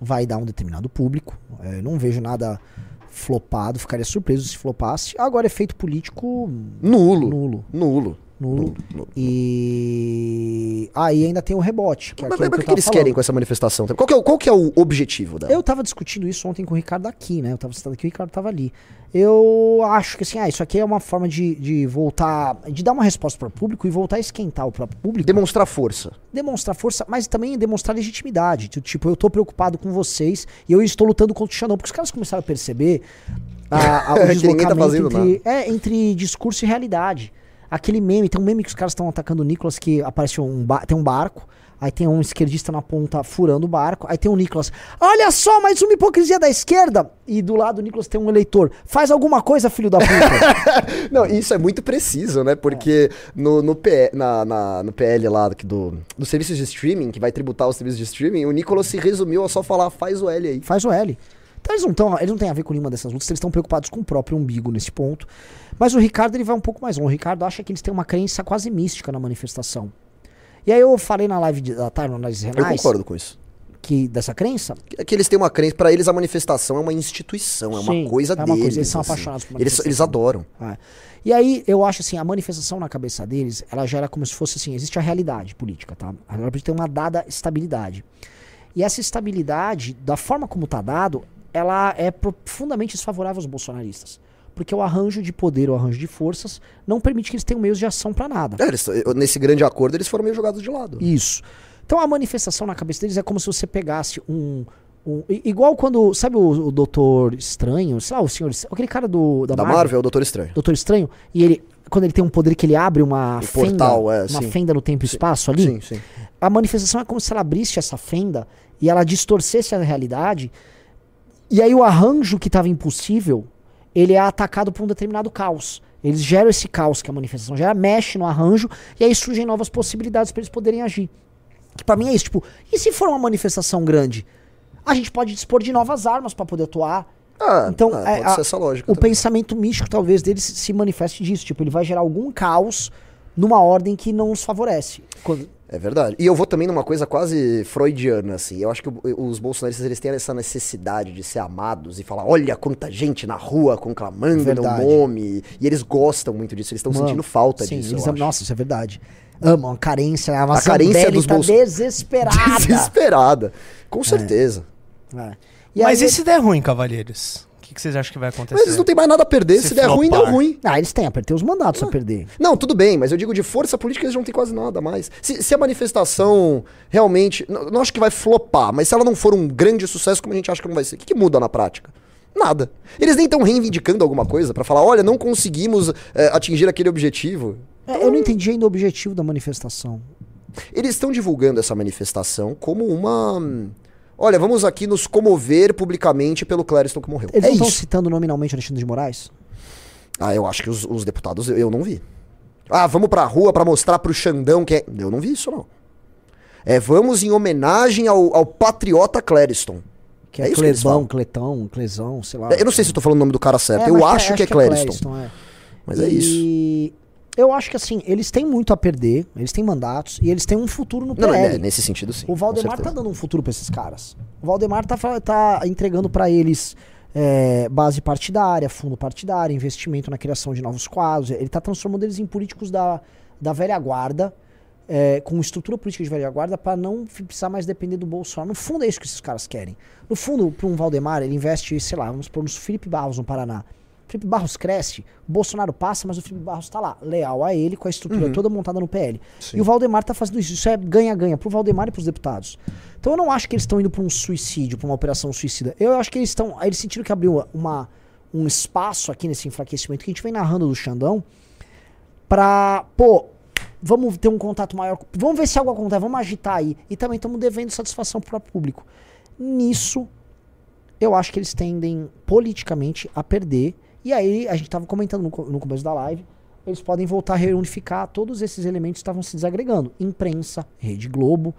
vai dar um determinado público. É, não vejo nada flopado, ficaria surpreso se flopasse. Agora, efeito político Nulo. nulo. Nulo. Nulo. nulo. E aí ainda tem o rebote. Que é Mas, mas o que que, tava eles querem falando. com essa manifestação? Qual que, é, o- qual que é o objetivo dela? Eu tava discutindo isso ontem com o Ricardo aqui, né? Eu tava citando aqui, o Ricardo tava ali. Eu acho que assim, ah, isso aqui é uma forma de, de voltar, de dar uma resposta para o público e voltar a esquentar o próprio público. Demonstrar força. demonstrar força, mas também demonstrar legitimidade. Tipo, eu tô preocupado com vocês e eu estou lutando contra o Xandão, porque os caras começaram a perceber a- a- o Que tá deslocamento fazendo entre, é, entre discurso e realidade. Aquele meme, tem um meme que os caras estão atacando o Nicolas, que aparece um ba- tem um barco, aí tem um esquerdista na ponta furando o barco, aí tem o Nicolas, olha só, mais uma hipocrisia da esquerda! E do lado do Nicolas tem um eleitor, faz alguma coisa, filho da puta! Não, isso é muito preciso, né? Porque no, no, P, na, na- no PL lá do, do, dos serviços de streaming, que vai tributar os serviços de streaming, o Nicolas se resumiu a só falar, faz o L aí. faz o L. Então eles não, tão, eles não têm a ver com nenhuma dessas lutas, eles estão preocupados com o próprio umbigo nesse ponto. Mas o Ricardo ele vai um pouco mais longe. O Ricardo acha que eles têm uma crença quase mística na manifestação. E aí eu falei na live de- da tarde, no Análises Eu Renais, concordo com isso. que dessa crença, É que eles têm uma crença, pra eles a manifestação é uma instituição, é uma Sim, coisa é uma deles. coisa, eles são assim. apaixonados por eles, eles adoram. É. E aí, eu acho assim, a manifestação na cabeça deles, ela gera como se fosse assim, existe a realidade política, tá? Ela precisa ter uma dada estabilidade. E essa estabilidade, da forma como tá dado, ela é profundamente desfavorável aos bolsonaristas. Porque o arranjo de poder, o arranjo de forças, não permite que eles tenham meios de ação pra nada. É, eles- nesse grande acordo, eles foram meio jogados de lado. Isso. Então a manifestação na cabeça deles é como se você pegasse um. um- igual quando. Sabe o, o Doutor Estranho? Sei lá, o senhor. Aquele cara do, da, Da Marvel. Marvel é o Doutor Estranho. Doutor Estranho, e ele, quando ele tem um poder que ele abre uma O fenda, portal, é, uma sim. fenda no tempo e espaço ali, Sim, sim. a manifestação é como se ela abrisse essa fenda e ela distorcesse a realidade, e aí o arranjo que estava impossível, ele é atacado por um determinado caos. Eles geram esse caos que a manifestação gera, mexe no arranjo, e aí surgem novas possibilidades para eles poderem agir. Que pra mim é isso, tipo, e se for uma manifestação grande? A gente pode dispor de novas armas para poder atuar, Ah, Então, ah, é, a- essa lógica. o também. pensamento místico talvez deles se manifeste disso. Tipo, ele vai gerar algum caos numa ordem que não os favorece. Quando- É verdade. E eu vou também numa coisa quase freudiana, assim. Eu acho que os bolsonaristas, eles têm essa necessidade de ser amados e falar, olha quanta gente na rua conclamando Verdade. meu nome. E eles gostam muito disso, eles estão sentindo falta sim, disso, eles eu amam- acho. Nossa, isso é verdade. Amam a carência, a maçã carência dos bélica bolso- desesperada. Desesperada. Com certeza. É. E Mas aí- e se der ruim, cavalheiros? O que, que vocês acham que vai acontecer? Mas eles não têm mais nada a perder. Se, Se der ruim, deu ruim. Ah, eles têm a perder os mandatos a perder. Não, tudo bem, mas eu digo de força política eles não têm quase nada mais. Se, se a manifestação realmente. Não, não acho que vai flopar, mas se ela não for um grande sucesso, como a gente acha que não vai ser, o que, que muda na prática? Nada. Eles nem estão reivindicando alguma coisa pra falar: olha, não conseguimos é, atingir aquele objetivo. É, eu não entendi ainda o objetivo da manifestação. Eles estão divulgando essa manifestação como uma. Olha, vamos aqui nos comover publicamente pelo Clériston que morreu. Eles é não estão citando nominalmente Alexandre de Moraes? Ah, eu acho que os, os deputados eu, eu não vi. Ah, vamos pra rua pra mostrar pro Xandão que é. Eu não vi isso, não. É, vamos em homenagem ao, ao patriota Clériston. Que É é, que Clebão. Cletão, Clesão, sei lá. É, Eu não sei se eu tô falando o nome do cara certo. É, eu mas acho, que é Clériston. é. Mas é isso. Eu acho que assim, eles têm muito a perder, eles têm mandatos e eles têm um futuro no Não, PL. é, nesse sentido, sim. O Valdemar tá dando um futuro pra esses caras. O Valdemar tá, tá entregando pra eles é, base partidária, fundo partidário, investimento na criação de novos quadros. Ele tá transformando eles em políticos da, da velha guarda, é, com estrutura política de velha guarda, pra não precisar mais depender do Bolsonaro. No fundo, é isso que esses caras querem. No fundo, pra um Valdemar, ele investe, sei lá, vamos pôr no Felipe Barros, no Paraná. Felipe Barros cresce, o Bolsonaro passa, mas o Felipe Barros tá lá, leal a ele, com a estrutura toda montada no PL. E o Valdemar tá fazendo isso. Isso é ganha-ganha pro Valdemar e pros deputados. Então eu não acho que eles estão indo pra um suicídio, pra uma operação suicida. Eu acho que eles estão. Eles sentiram que abriu uma, um espaço aqui nesse enfraquecimento que a gente vem narrando do Xandão pra, pô, vamos ter um contato maior. Vamos ver se algo acontece, vamos agitar aí. E também estamos devendo satisfação pro próprio público. Nisso, eu acho que eles tendem politicamente a perder. E aí, a gente tava comentando no, no começo da live, eles podem voltar a reunificar todos esses elementos que estavam se desagregando. Imprensa, Rede Globo,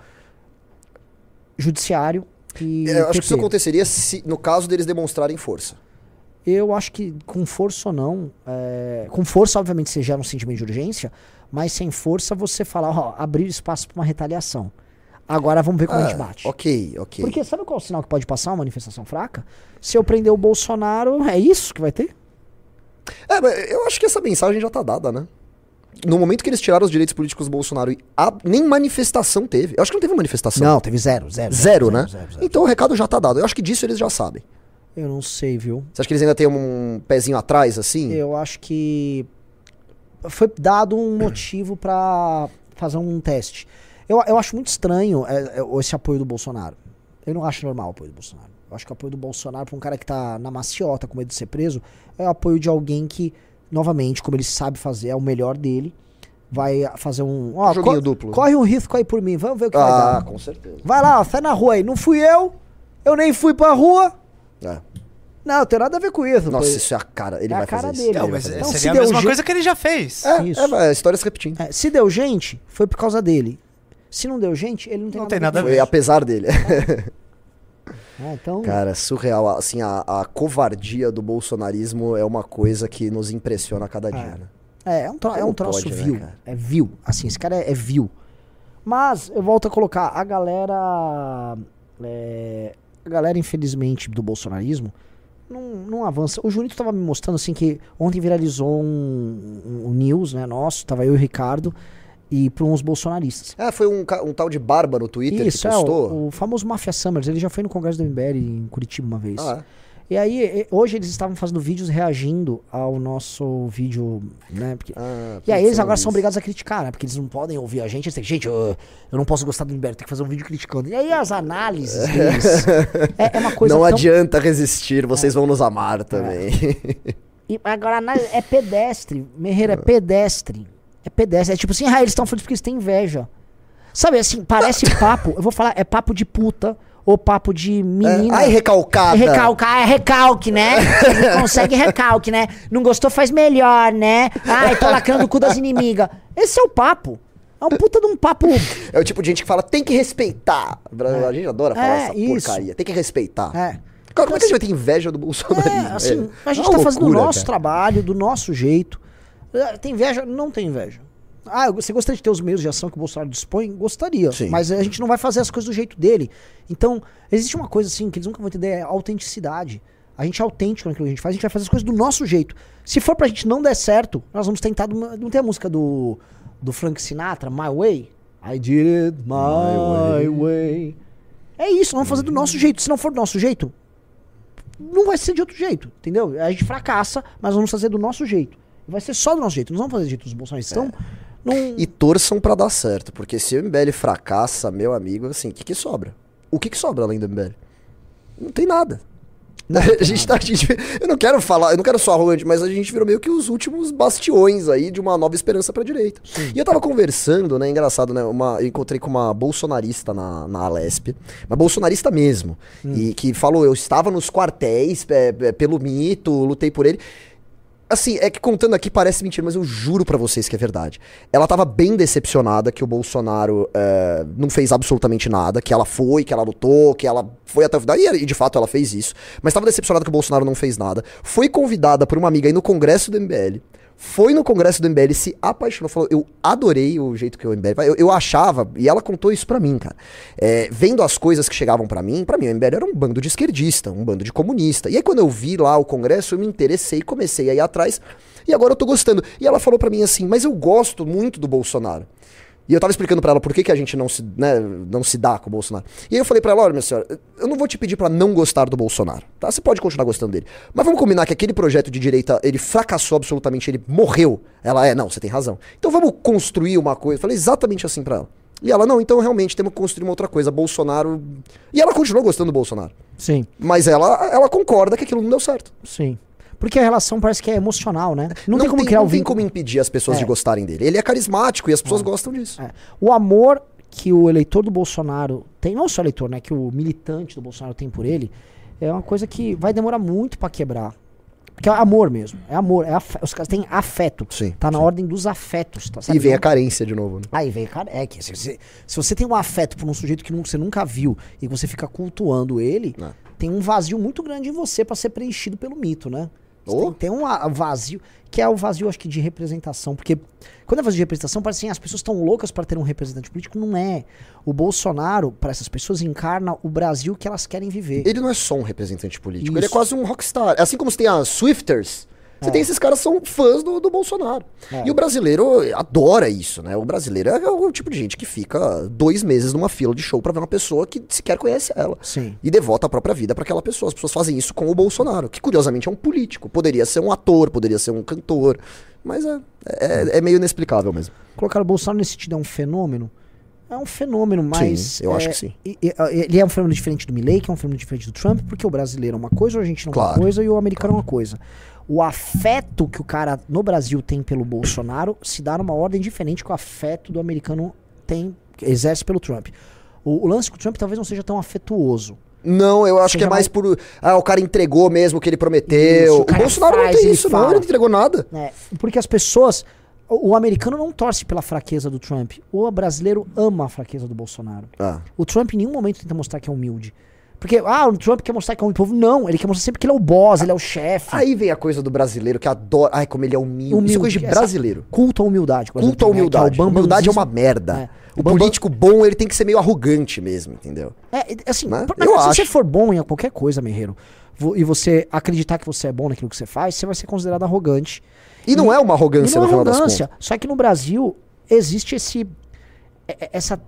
Judiciário e É, eu acho que isso aconteceria se, no caso deles demonstrarem força. Eu acho que com força ou não, é, com força obviamente você gera um sentimento de urgência, mas sem força você fala, ó, abrir espaço para uma retaliação. Agora vamos ver como a gente Ah, bate. Ok, ok. Porque sabe qual é o sinal que pode passar uma manifestação fraca? Se eu prender o Bolsonaro, é isso que vai ter? É, eu acho que essa mensagem já tá dada, né? No momento que eles tiraram os direitos políticos do Bolsonaro, a- nem manifestação teve. Eu acho que não teve manifestação. Não, teve zero, zero. Zero, né? zero, zero. Então o recado já tá dado. Eu acho que disso eles já sabem. Eu não sei, viu? Você acha que eles ainda têm um pezinho atrás, assim? Eu acho que foi dado um motivo pra fazer um teste. Eu, eu acho muito estranho é, é, esse apoio do Bolsonaro. Eu não acho normal o apoio do Bolsonaro. Eu acho que o apoio do Bolsonaro pra um cara que tá na maciota com medo de ser preso é o apoio de alguém que, novamente, como ele sabe fazer, é o melhor dele, vai fazer um. Ó, Joguinho co- duplo. Corre um risco aí por mim, vamos ver o que vai Ah, dar. com certeza. Vai lá, ó, sai na rua aí. Não fui eu, eu nem fui pra rua. É. Não, tem nada a ver com isso. Nossa, isso é a cara. Ele É a vai cara fazer dele. isso. Não, Ele vai mas fazer Então, isso. se seria a deu mesma coisa que ele já fez. É, Isso. é, vai, a história se repetindo. É, se deu gente, foi por causa dele. Se não deu gente, ele não tem Não nada tem a ver nada a. Foi apesar dele. isso. É, então, Cara, surreal. Assim, a, a covardia do bolsonarismo é uma coisa que nos impressiona a cada dia, né? é, é um, tro é um troço pode, né, vil. cara? é vil. Assim, esse cara é, é vil. Mas, eu volto a colocar, a galera. é, a galera, infelizmente, do bolsonarismo não, não avança. O Junito tava me mostrando assim que ontem viralizou um, um, um news, né, nosso, tava eu e o Ricardo, e para uns bolsonaristas. É, foi um, um tal de Barba no Twitter Isso, que é, postou. o, o famoso Mafia Summers, ele já foi no Congresso do MBL em Curitiba uma vez. Ah, E aí, hoje eles estavam fazendo vídeos reagindo ao nosso vídeo, né? Porque- ah, e aí eles agora são nisso. obrigados a criticar, né? Porque eles não podem ouvir a gente. Eles têm, gente, eu, eu não posso gostar do MBL, tem que fazer um vídeo criticando. E aí as análises deles. é, é uma coisa Não tão... adianta resistir, vocês vão nos amar também. E agora é pedestre. Merreira, é pedestre. É pedestre. É tipo assim, ah, eles estão falando porque eles têm inveja. Sabe, assim, parece papo. Eu vou falar, é papo de puta ou papo de menina. Ai, recalcada. É recalcar, é recalque, né? Consegue recalque, né? Não gostou, faz melhor, né? Ai, tô lacrando o cu das inimigas. Esse é o papo. É um puta de um papo. É o tipo de gente que fala, tem que respeitar. A gente adora falar É, essa isso. porcaria. Tem que respeitar. É. Como é que a gente vai ter inveja do bolsonarismo? É, assim, a gente É tá fazendo o loucura, nosso cara. trabalho, do nosso jeito. É, Tem inveja? Não tem inveja. Ah, você gostaria de ter os meios de ação que o Bolsonaro dispõe? Gostaria. Sim. Mas a gente não vai fazer as coisas do jeito dele. Então, existe uma coisa assim que eles nunca vão entender, é a autenticidade. A gente é autêntico naquilo que a gente faz, a gente vai fazer as coisas do nosso jeito. Se for pra gente não der certo, nós vamos tentar. Não tem a música do, do Frank Sinatra, My Way? I did it my, way. É isso, vamos fazer do nosso jeito. Se não for do nosso jeito, não vai ser de outro jeito, entendeu? A gente fracassa, mas vamos fazer do nosso jeito. Vai ser só do nosso jeito, não vamos fazer do jeito dos bolsonaristas. Então, não... E torçam pra dar certo, porque se o MBL fracassa, meu amigo, assim, o que que sobra? O que que sobra além do MBL? Não tem nada. a gente tá, a gente, eu não quero falar, eu não quero só arrogante, mas a gente virou meio que os últimos bastiões aí de uma nova esperança pra direita. E eu tava conversando, né, engraçado, né, uma, eu encontrei com uma bolsonarista na, na Alesp, uma bolsonarista mesmo, e que falou, eu estava nos quartéis é, é, pelo mito, lutei por ele. Assim, é que contando aqui parece mentira, mas eu juro pra vocês que é verdade. Ela tava bem decepcionada que o Bolsonaro é, não fez absolutamente nada, que ela foi, que ela lutou, que ela foi até o final. E de fato ela fez isso. Mas tava decepcionada que o Bolsonaro não fez nada. Foi convidada por uma amiga aí no Congresso do MBL foi no congresso do MBL, se apaixonou, falou, eu adorei o jeito que o MBL... Eu, eu achava, e ela contou isso pra mim, cara. É, vendo as coisas que chegavam para mim, para mim o MBL era um bando de esquerdista, um bando de comunista. E aí quando eu vi lá o congresso, eu me interessei, comecei a ir atrás, e agora eu tô gostando. E ela falou para mim assim, mas eu gosto muito do Bolsonaro. E eu tava explicando para ela por que, que a gente não se, né, não se dá com o Bolsonaro. E aí eu falei para ela, olha, minha senhora, eu não vou te pedir para não gostar do Bolsonaro, tá? Você pode continuar gostando dele. Mas vamos combinar que aquele projeto de direita, ele fracassou absolutamente, ele morreu. Ela é, não, você tem razão. Então vamos construir uma coisa. Eu falei exatamente assim para ela. E ela, não, então realmente temos que construir uma outra coisa. Bolsonaro. E ela continuou gostando do Bolsonaro. Sim. Mas ela, ela concorda que aquilo não deu certo. Sim. Porque a relação parece que é emocional, né? Não, não tem como tem, criar não tem como impedir as pessoas é. de gostarem dele. Ele é carismático e as pessoas é. gostam disso. É. O amor que o eleitor do Bolsonaro tem, não só o eleitor, né? Que o militante do Bolsonaro tem por ele, é uma coisa que vai demorar muito para quebrar. Porque é amor mesmo. É amor. É Os caras têm afeto. Sim, tá na sim. ordem dos afetos. Tá, e vem a carência de novo. Né? Aí vem a carência. É que se você, se você tem um afeto por um sujeito que você nunca viu e você fica cultuando ele, é. tem um vazio muito grande em você para ser preenchido pelo mito, né? Oh. Tem, tem, um vazio, que é o vazio, acho que, de representação. Porque quando é vazio de representação, parece assim, as pessoas estão loucas para ter um representante político. Não é. O Bolsonaro, para essas pessoas, encarna o Brasil que elas querem viver. Ele não é só um representante político, Isso. ele é quase um rockstar. Assim como você tem as Swifters você é. tem esses caras que são fãs do, do Bolsonaro. É. E o brasileiro adora isso, né? O brasileiro é o tipo de gente que fica dois meses numa fila de show para ver uma pessoa que sequer conhece ela. Sim. E devota a própria vida para aquela pessoa. As pessoas fazem isso com o Bolsonaro, que curiosamente é um político. Poderia ser um ator, poderia ser um cantor. Mas é, é, é meio inexplicável mesmo. Colocar o Bolsonaro nesse sentido é um fenômeno? É um fenômeno, mas. Sim, eu é, acho que sim. Ele é um fenômeno diferente do Milley, que é um fenômeno diferente do Trump, porque o brasileiro é uma coisa, o argentino é claro. uma coisa e o americano é uma coisa o afeto que o cara no Brasil tem pelo Bolsonaro se dá numa ordem diferente que o afeto do americano tem, exerce pelo Trump. O, o lance com o Trump talvez não seja tão afetuoso. Não, eu acho que é mais, mais, por. Ah, o cara entregou mesmo o que ele prometeu. Isso, o, o Bolsonaro faz, não tem isso, fala. não, ele não entregou nada. É, porque as pessoas. O, o, americano não torce pela fraqueza do Trump. O brasileiro ama a fraqueza do Bolsonaro. Ah. O Trump em nenhum momento tenta mostrar que é humilde. Porque, ah, o Trump quer mostrar que é um povo. Não, ele quer mostrar sempre que ele é o boss, ele é o chefe. Aí vem a coisa do brasileiro que adora. Ai, como ele é humilde. humilde Isso é coisa de brasileiro. Culto à humildade. Culto à humildade. É, é humildade é uma merda. É. O, o político bom, ele tem que ser meio arrogante mesmo, entendeu? É, assim, né? Eu se acho. você for bom em qualquer coisa, Merreiro, e você acreditar que você é bom naquilo que você faz, você vai ser considerado arrogante. E, e não é uma arrogância, não é arrogância. Só que no Brasil existe esse. Essa.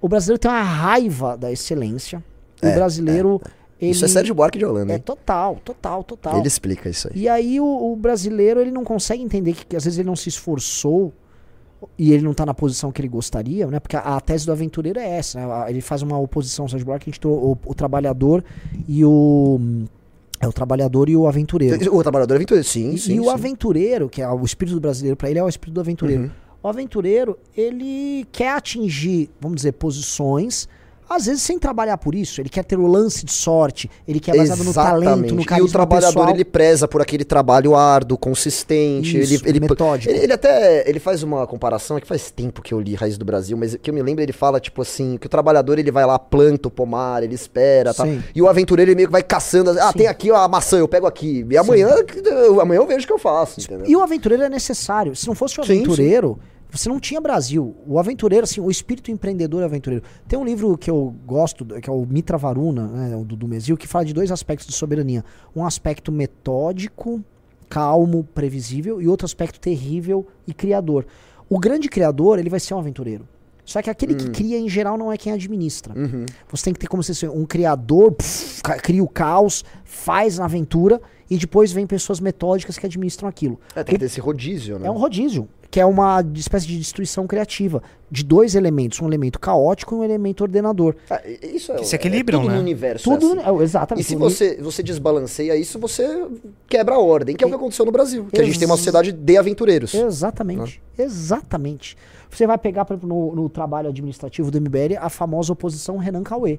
O brasileiro tem uma raiva da excelência. É, o brasileiro. É, ele, isso é Sérgio Buarque de Holanda. É total, total, total. Ele explica isso aí. E aí o, o, brasileiro ele não consegue entender que, que, às vezes ele não se esforçou e ele não está na posição que ele gostaria, né? Porque a, a tese do aventureiro é essa, né? Ele faz uma oposição ao Sérgio Buarque, a gente o, o trabalhador e o é o trabalhador e o aventureiro. O trabalhador e o aventureiro, sim, e, sim. E sim. o aventureiro, que é o espírito do brasileiro, para ele é o espírito do aventureiro. Uhum. O aventureiro, ele quer atingir, vamos dizer, posições às vezes sem trabalhar por isso, ele quer ter o lance de sorte, ele quer baseado Exatamente. no talento, no carisma E o trabalhador pessoal. ele preza por aquele trabalho árduo, consistente, isso, ele, ele metódico. Ele, ele, até ele faz uma comparação, é que faz tempo que eu li Raiz do Brasil, mas que eu me lembro ele fala tipo assim, que o trabalhador ele vai lá planta o pomar, ele espera, tá? E o aventureiro ele meio que vai caçando, ah, Sim. tem aqui ó, a maçã, eu pego aqui. E amanhã, amanhã eu vejo o que eu faço, entendeu? E o aventureiro é necessário. Se não fosse o aventureiro, sim você não tinha Brasil. O aventureiro, assim, o espírito empreendedor aventureiro. Tem um livro que eu gosto, que é o Mitra Varuna, né, do, do Mesil, que fala de dois aspectos de soberania. Um aspecto metódico, calmo, previsível, e outro aspecto terrível e criador. O grande criador, ele vai ser um aventureiro. Só que aquele que cria, em geral, não é quem administra. Uhum. Você tem que ter como se fosse um criador, pff, cria o caos, faz a aventura, e depois vem pessoas metódicas que administram aquilo. É, tem que ter esse rodízio, né? É um rodízio, que é uma espécie de destruição criativa, de dois elementos, um elemento caótico e um elemento ordenador. Ah, e- isso é, Que se equilibram, é tudo né? no universo. é Tudo, assim. é, exatamente. E se você, você desbalanceia isso, você quebra a ordem, que é o que aconteceu no Brasil. Que a gente tem uma sociedade de aventureiros. Exatamente. Exatamente. Você vai pegar, por exemplo, no, no trabalho administrativo do MBL, a famosa oposição Renan Cauê.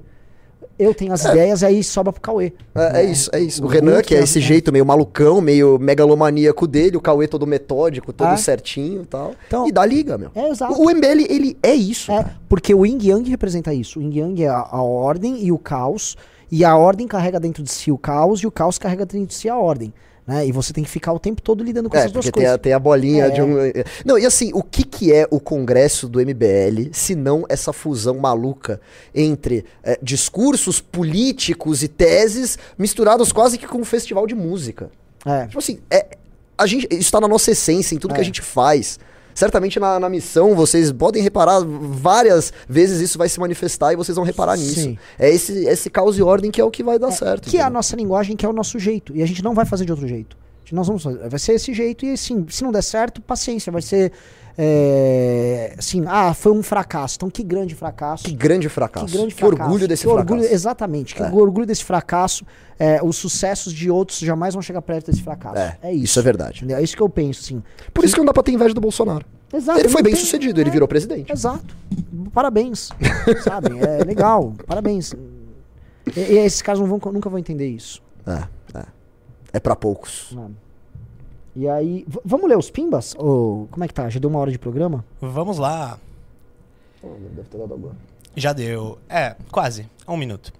Eu tenho as ideias, aí sobra pro Cauê. É, é isso, é isso. O, O Renan, que é é- esse jeito meio malucão, meio megalomaníaco dele, o Cauê todo metódico, todo Ah. certinho e tal. Então- e dá liga, meu. É, exato. O, o MBL, ele é isso. É, porque o Yin Yang representa isso. O Yin Yang é a, a ordem e o caos. E a ordem carrega dentro de si o caos e o caos carrega dentro de si a ordem. Né? E você tem que ficar o tempo todo lidando com É, essas duas tem coisas. a, tem a bolinha É. de um. Não, e assim, o que, que é o congresso do MBL, se não essa fusão maluca entre é, discursos políticos e teses misturados quase que com um festival de música? É. Tipo assim, é, a gente, isso tá na nossa essência, em tudo que É. a gente faz. Certamente na, na missão vocês podem reparar várias vezes isso vai se manifestar e vocês vão reparar nisso. Sim. É esse, esse caos e ordem que é o que vai dar certo. Que é a entendeu? nossa linguagem, que é o nosso jeito. E a gente não vai fazer de outro jeito. Nós vamos fazer, vai ser esse jeito e assim, se não der certo, paciência. Vai ser é, assim, ah, foi um fracasso. Então que grande fracasso. Que grande fracasso. Que grande Que fracasso. orgulho desse Que fracasso. orgulho- exatamente. Que É. orgulho desse fracasso. é, os sucessos de outros jamais vão chegar perto desse fracasso. É, É, isso. isso é verdade. É isso que eu penso, assim. Por isso que não dá pra ter inveja do Bolsonaro. Exato, ele foi não bem tem- sucedido, ele é, virou presidente. Exato. Parabéns. sabe? É legal. Parabéns. E, e esses caras não vão, nunca vão entender isso. É, é. É pra poucos. né? E aí. vamos ler os pimbas? Ou como é que tá? Já deu uma hora de programa? Vamos lá. Deve ter dado agora. Já deu. É, quase. Um minuto.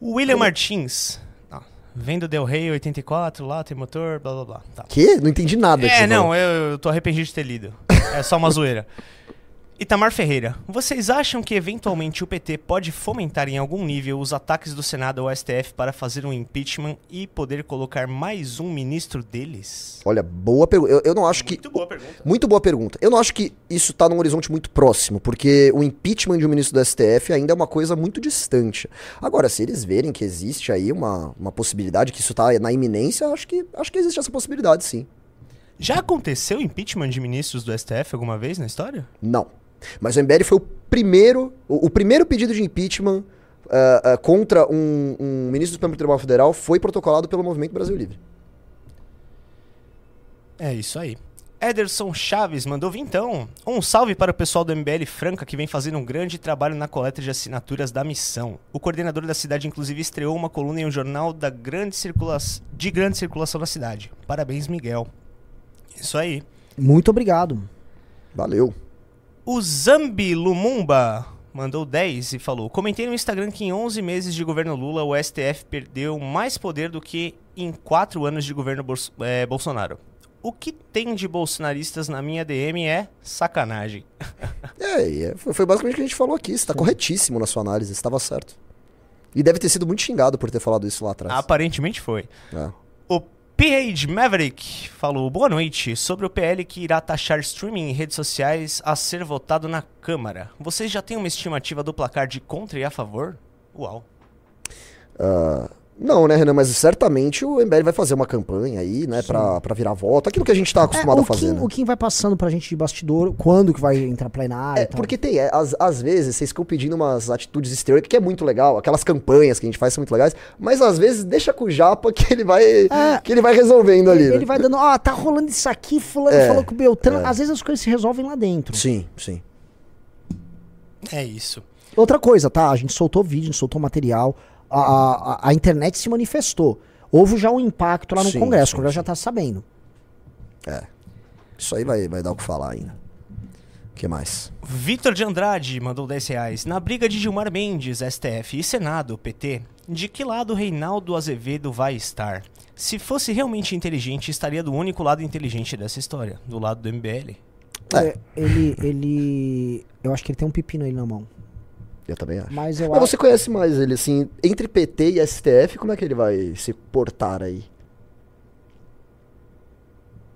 O William Martins. Ó, vendo Del Rey 84, lá tem motor, blá blá blá. Tá. Que? Não entendi nada. que É, não, eu, eu tô arrependido de ter lido. É só uma zoeira. Itamar Ferreira, vocês acham que eventualmente o PT pode fomentar em algum nível os ataques do Senado ao STF para fazer um impeachment e poder colocar mais um ministro deles? Olha, boa pergunta. Eu, eu não acho que. Muito boa pergunta. Muito boa pergunta. Eu não acho que isso tá num horizonte muito próximo, porque o impeachment de um ministro do STF ainda é uma coisa muito distante. Agora, se eles verem que existe aí uma, uma possibilidade, que isso tá na iminência, acho que, acho que existe essa possibilidade, sim. Já aconteceu impeachment de ministros do STF alguma vez na história? Não. Mas o MBL foi o primeiro, o, o primeiro pedido de impeachment ah, ah, contra um, um ministro do Supremo Tribunal Federal foi protocolado pelo Movimento Brasil Livre. É isso aí. Ederson Chaves mandou então um salve para o pessoal do MBL Franca que vem fazendo um grande trabalho na coleta de assinaturas da missão. O coordenador da cidade inclusive estreou uma coluna em um jornal da grande circula de grande circulação na cidade. Parabéns, Miguel. Isso aí. Muito obrigado. Valeu. O Zambi Lumumba mandou 10 e falou: Comentei no Instagram que em 11 meses de governo Lula o STF perdeu mais poder do que em 4 anos de governo Bors- eh, Bolsonaro. O que tem de bolsonaristas na minha DM é sacanagem. É, é, foi, foi basicamente o que a gente falou aqui. Você tá corretíssimo na sua análise, estava certo. E deve ter sido muito xingado por ter falado isso lá atrás. Aparentemente foi. É. O PH Maverick falou: Boa noite. Sobre o PL que irá taxar streaming em redes sociais a ser votado na Câmara. Vocês já têm uma estimativa do placar de contra e a favor? Uau. Ah, não, né, Renan? Mas certamente o MBL vai fazer uma campanha aí, né, pra, pra virar voto. Aquilo que a gente tá acostumado É, a fazer. Kim, né? o Kim vai passando pra gente de bastidor, quando que vai entrar plenário É, e tal. porque tem, é, às, às vezes vocês ficam pedindo umas atitudes exteriores, que é muito legal, aquelas campanhas que a gente faz são muito legais, mas às vezes deixa com o Japa que ele vai, É. que ele vai resolvendo ali. Ele né? vai dando, ó, tá rolando isso aqui, fulano É, falou com o Beltrano. é. Às vezes as coisas se resolvem lá dentro. Sim, sim. É isso. Outra coisa, tá? A gente soltou vídeo, a gente soltou material, a, a, a internet se manifestou. Houve já um impacto lá no Sim, Congresso, sim, o Congresso já sim. tá sabendo. Isso aí vai, vai dar o que falar ainda. O que mais? Vitor de Andrade mandou 10 reais. Na briga de Gilmar Mendes, STF e Senado, PT, de que lado Reinaldo Azevedo vai estar? Se fosse realmente inteligente, estaria do único lado inteligente dessa história, do lado do MBL. É. É, ele, ele. Eu acho que ele tem um pepino aí na mão. Eu também acho. Mas eu Mas acho. você conhece mais ele, assim, entre PT e STF, como é que ele vai se portar aí?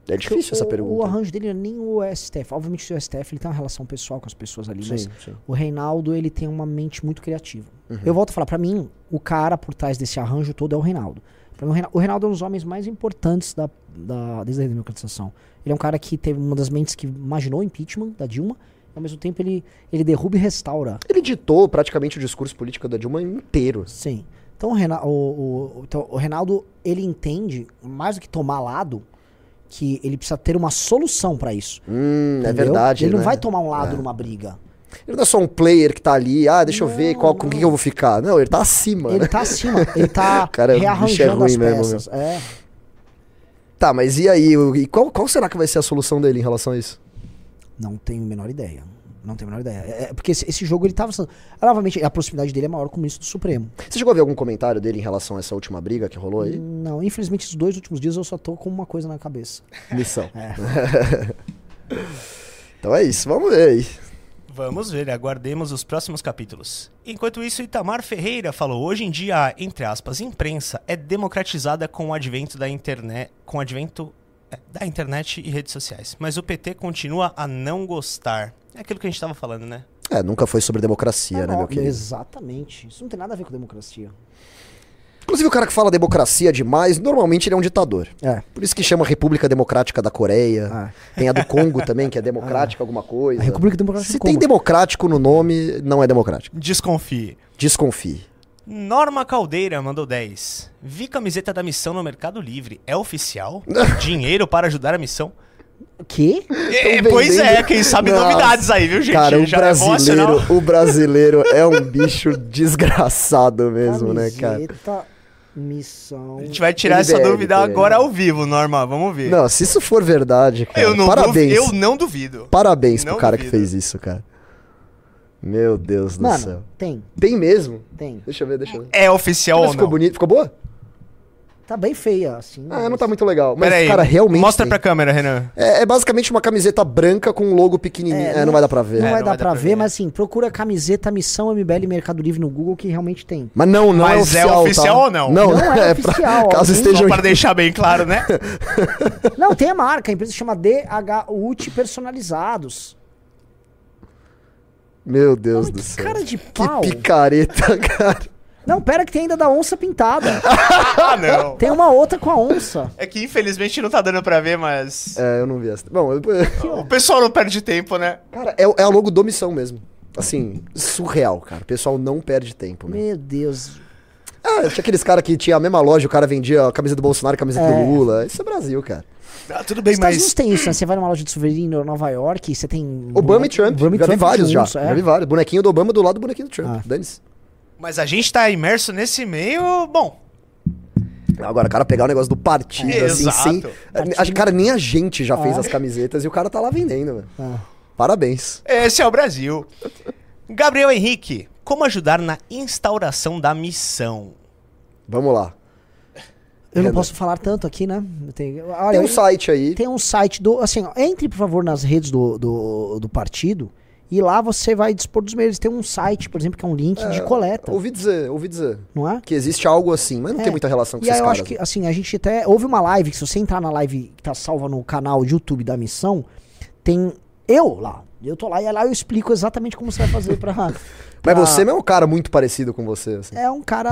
É difícil essa o, pergunta. O arranjo dele não é nem o STF. Obviamente, o STF ele tem uma relação pessoal com as pessoas ali, mas Sim, sim. o Reinaldo ele tem uma mente muito criativa. Uhum. Eu volto a falar, pra mim, o cara por trás desse arranjo todo é o Reinaldo. Pra mim, o Reina- o Reinaldo é um dos homens mais importantes da, da, desde a democratização. Ele é um cara que teve uma das mentes que imaginou o impeachment da Dilma, ao mesmo tempo ele, ele derruba e restaura. Ele ditou praticamente o discurso político da Dilma inteiro. Sim. Então o, Rena- o- o- então, o Reinaldo, ele entende, mais do que tomar lado, que ele precisa ter uma solução pra isso. Hum, é verdade. Ele não né? vai tomar um lado numa briga. Ele não é só um player que tá ali, ah, deixa eu ver Não, qual, com quem não. eu vou ficar. Não, ele tá acima, Ele né? tá acima, ele tá Cara, é rearranjando ruim as mesmo, peças. É. Tá, mas e aí? E qual, qual será que vai ser a solução dele em relação a isso? Não tenho a menor ideia. Não tenho a menor ideia. É, é porque esse, esse jogo ele tava. sendo- Novamente, a proximidade dele é maior com o ministro do Supremo. Você chegou a ver algum comentário dele em relação a essa última briga que rolou aí? Não, infelizmente, esses dois últimos dias eu só tô com uma coisa na cabeça. Missão. É. então é isso, vamos ver aí. Vamos ver, aguardemos os próximos capítulos. Enquanto isso, Itamar Ferreira falou: hoje em dia, a, entre aspas, imprensa é democratizada com o advento da internet, com o advento da internet e redes sociais. Mas o PT continua a não gostar. É aquilo que a gente estava falando, né? É, nunca foi sobre democracia, É, né, meu querido? Exatamente. Isso não tem nada a ver com democracia. Inclusive, o cara que fala democracia demais, normalmente ele é um ditador. É. Por isso que chama República Democrática da Coreia. Ah. Tem a do Congo também, que é democrática alguma coisa. A República Democrática Se do tem Congo. democrático no nome, não é democrático. Desconfie. Desconfie. Norma Caldeira mandou 10. Vi camiseta da missão no Mercado Livre. É oficial? Dinheiro para ajudar a missão? O quê? É, pois é, quem sabe Nossa. novidades aí, viu, gente? Cara, o Já senão- brasileiro, o brasileiro é um bicho desgraçado mesmo, né, cara? Camiseta, missão. A gente vai tirar essa dúvida tá agora ao vivo, Norma. Vamos ver. Não, se isso for verdade, cara, eu não parabéns. Duvido, eu não duvido. Parabéns pro Não cara que duvido. fez isso, cara. Meu Deus do Mano, céu. tem, Tem mesmo? tem. Deixa eu ver, deixa eu ver. É oficial ou ficou não? bonito, ficou boa? Tá bem feia, assim. Ah, mas- não tá muito legal. Mas, Pera aí, cara, realmente. Mostra tem. pra câmera, Renan. É, é basicamente uma camiseta branca com um logo pequenininho. É, não, não- vai dar pra ver. Não É, vai não dar vai dar pra pra ver, ver. mas assim, procura camiseta Missão MBL Mercado Livre no Google que realmente tem. Mas não, não é Mas é oficial. oficial tá? ou não? Não, Não é pra- oficial, caso alguém- estejam. Só para deixar bem claro, né? Não, tem a marca, a empresa chama DHUT Personalizados. Meu Deus Mano, do que céu. cara de Que pau. picareta, cara. Não, pera que tem ainda da onça pintada. ah, não. tem uma outra com a onça. É que infelizmente não tá dando pra ver, mas. É, eu não vi essa. Bom, eu- O pessoal não perde tempo, né? cara, é, é a logo do Missão mesmo. Assim, surreal, cara. O pessoal não perde tempo, né? Meu Deus. Ah, tinha aqueles caras que tinha a mesma loja, o cara vendia a camisa do Bolsonaro e a camiseta É. do Lula. Isso é Brasil, cara. Ah, tudo bem, Os Estados mas. tem isso, né? Você vai numa loja de souvenir em Nova York, você tem. Obama e Trump. Obama e já vi Trump vários já. é. Já vi vários. Bonequinho do Obama do lado do bonequinho do Trump. Ah. Dane-se. Mas a gente tá imerso nesse meio. Bom, Agora, o cara pegar o negócio do partido, É, assim, exato. sem. Acho que, cara, nem a gente já fez Ah. as camisetas e o cara tá lá vendendo, velho. Ah. Parabéns. esse é o Brasil. Gabriel Henrique, como ajudar na instauração da missão? Vamos lá. Eu não posso falar tanto aqui, né? Tem, olha, Tem um eu- site aí. tem um site do. Assim, ó, entre, por favor, nas redes do, do, do partido e lá você vai dispor dos meios. Tem um site, por exemplo, que é um link de coleta, Ouvi dizer, ouvi dizer. não é? Que existe algo assim, mas não É. tem muita relação com E aí esses eu caras. acho que, assim, a gente até. Houve uma live que, se você entrar na live que tá salva no canal YouTube da missão, tem eu lá. Eu tô lá e lá eu explico exatamente como você vai fazer pra. Mas você não é um cara muito parecido com você, assim. É um cara.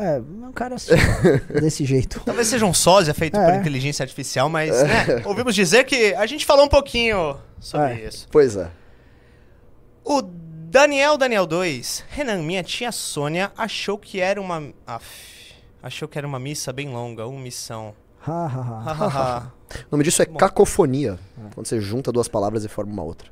É, é um cara assim, desse jeito. Talvez seja um sósia feito É. por inteligência artificial, mas né, ouvimos dizer que a gente falou um pouquinho sobre É. isso. Pois é. O Daniel Daniel 2, Renan, minha tia Sônia achou que era uma. Aff, achou que era uma missa bem longa, uma missão. Ha, ha, ha. Hahaha. O nome disso é cacofonia. Quando você junta duas palavras e forma uma outra.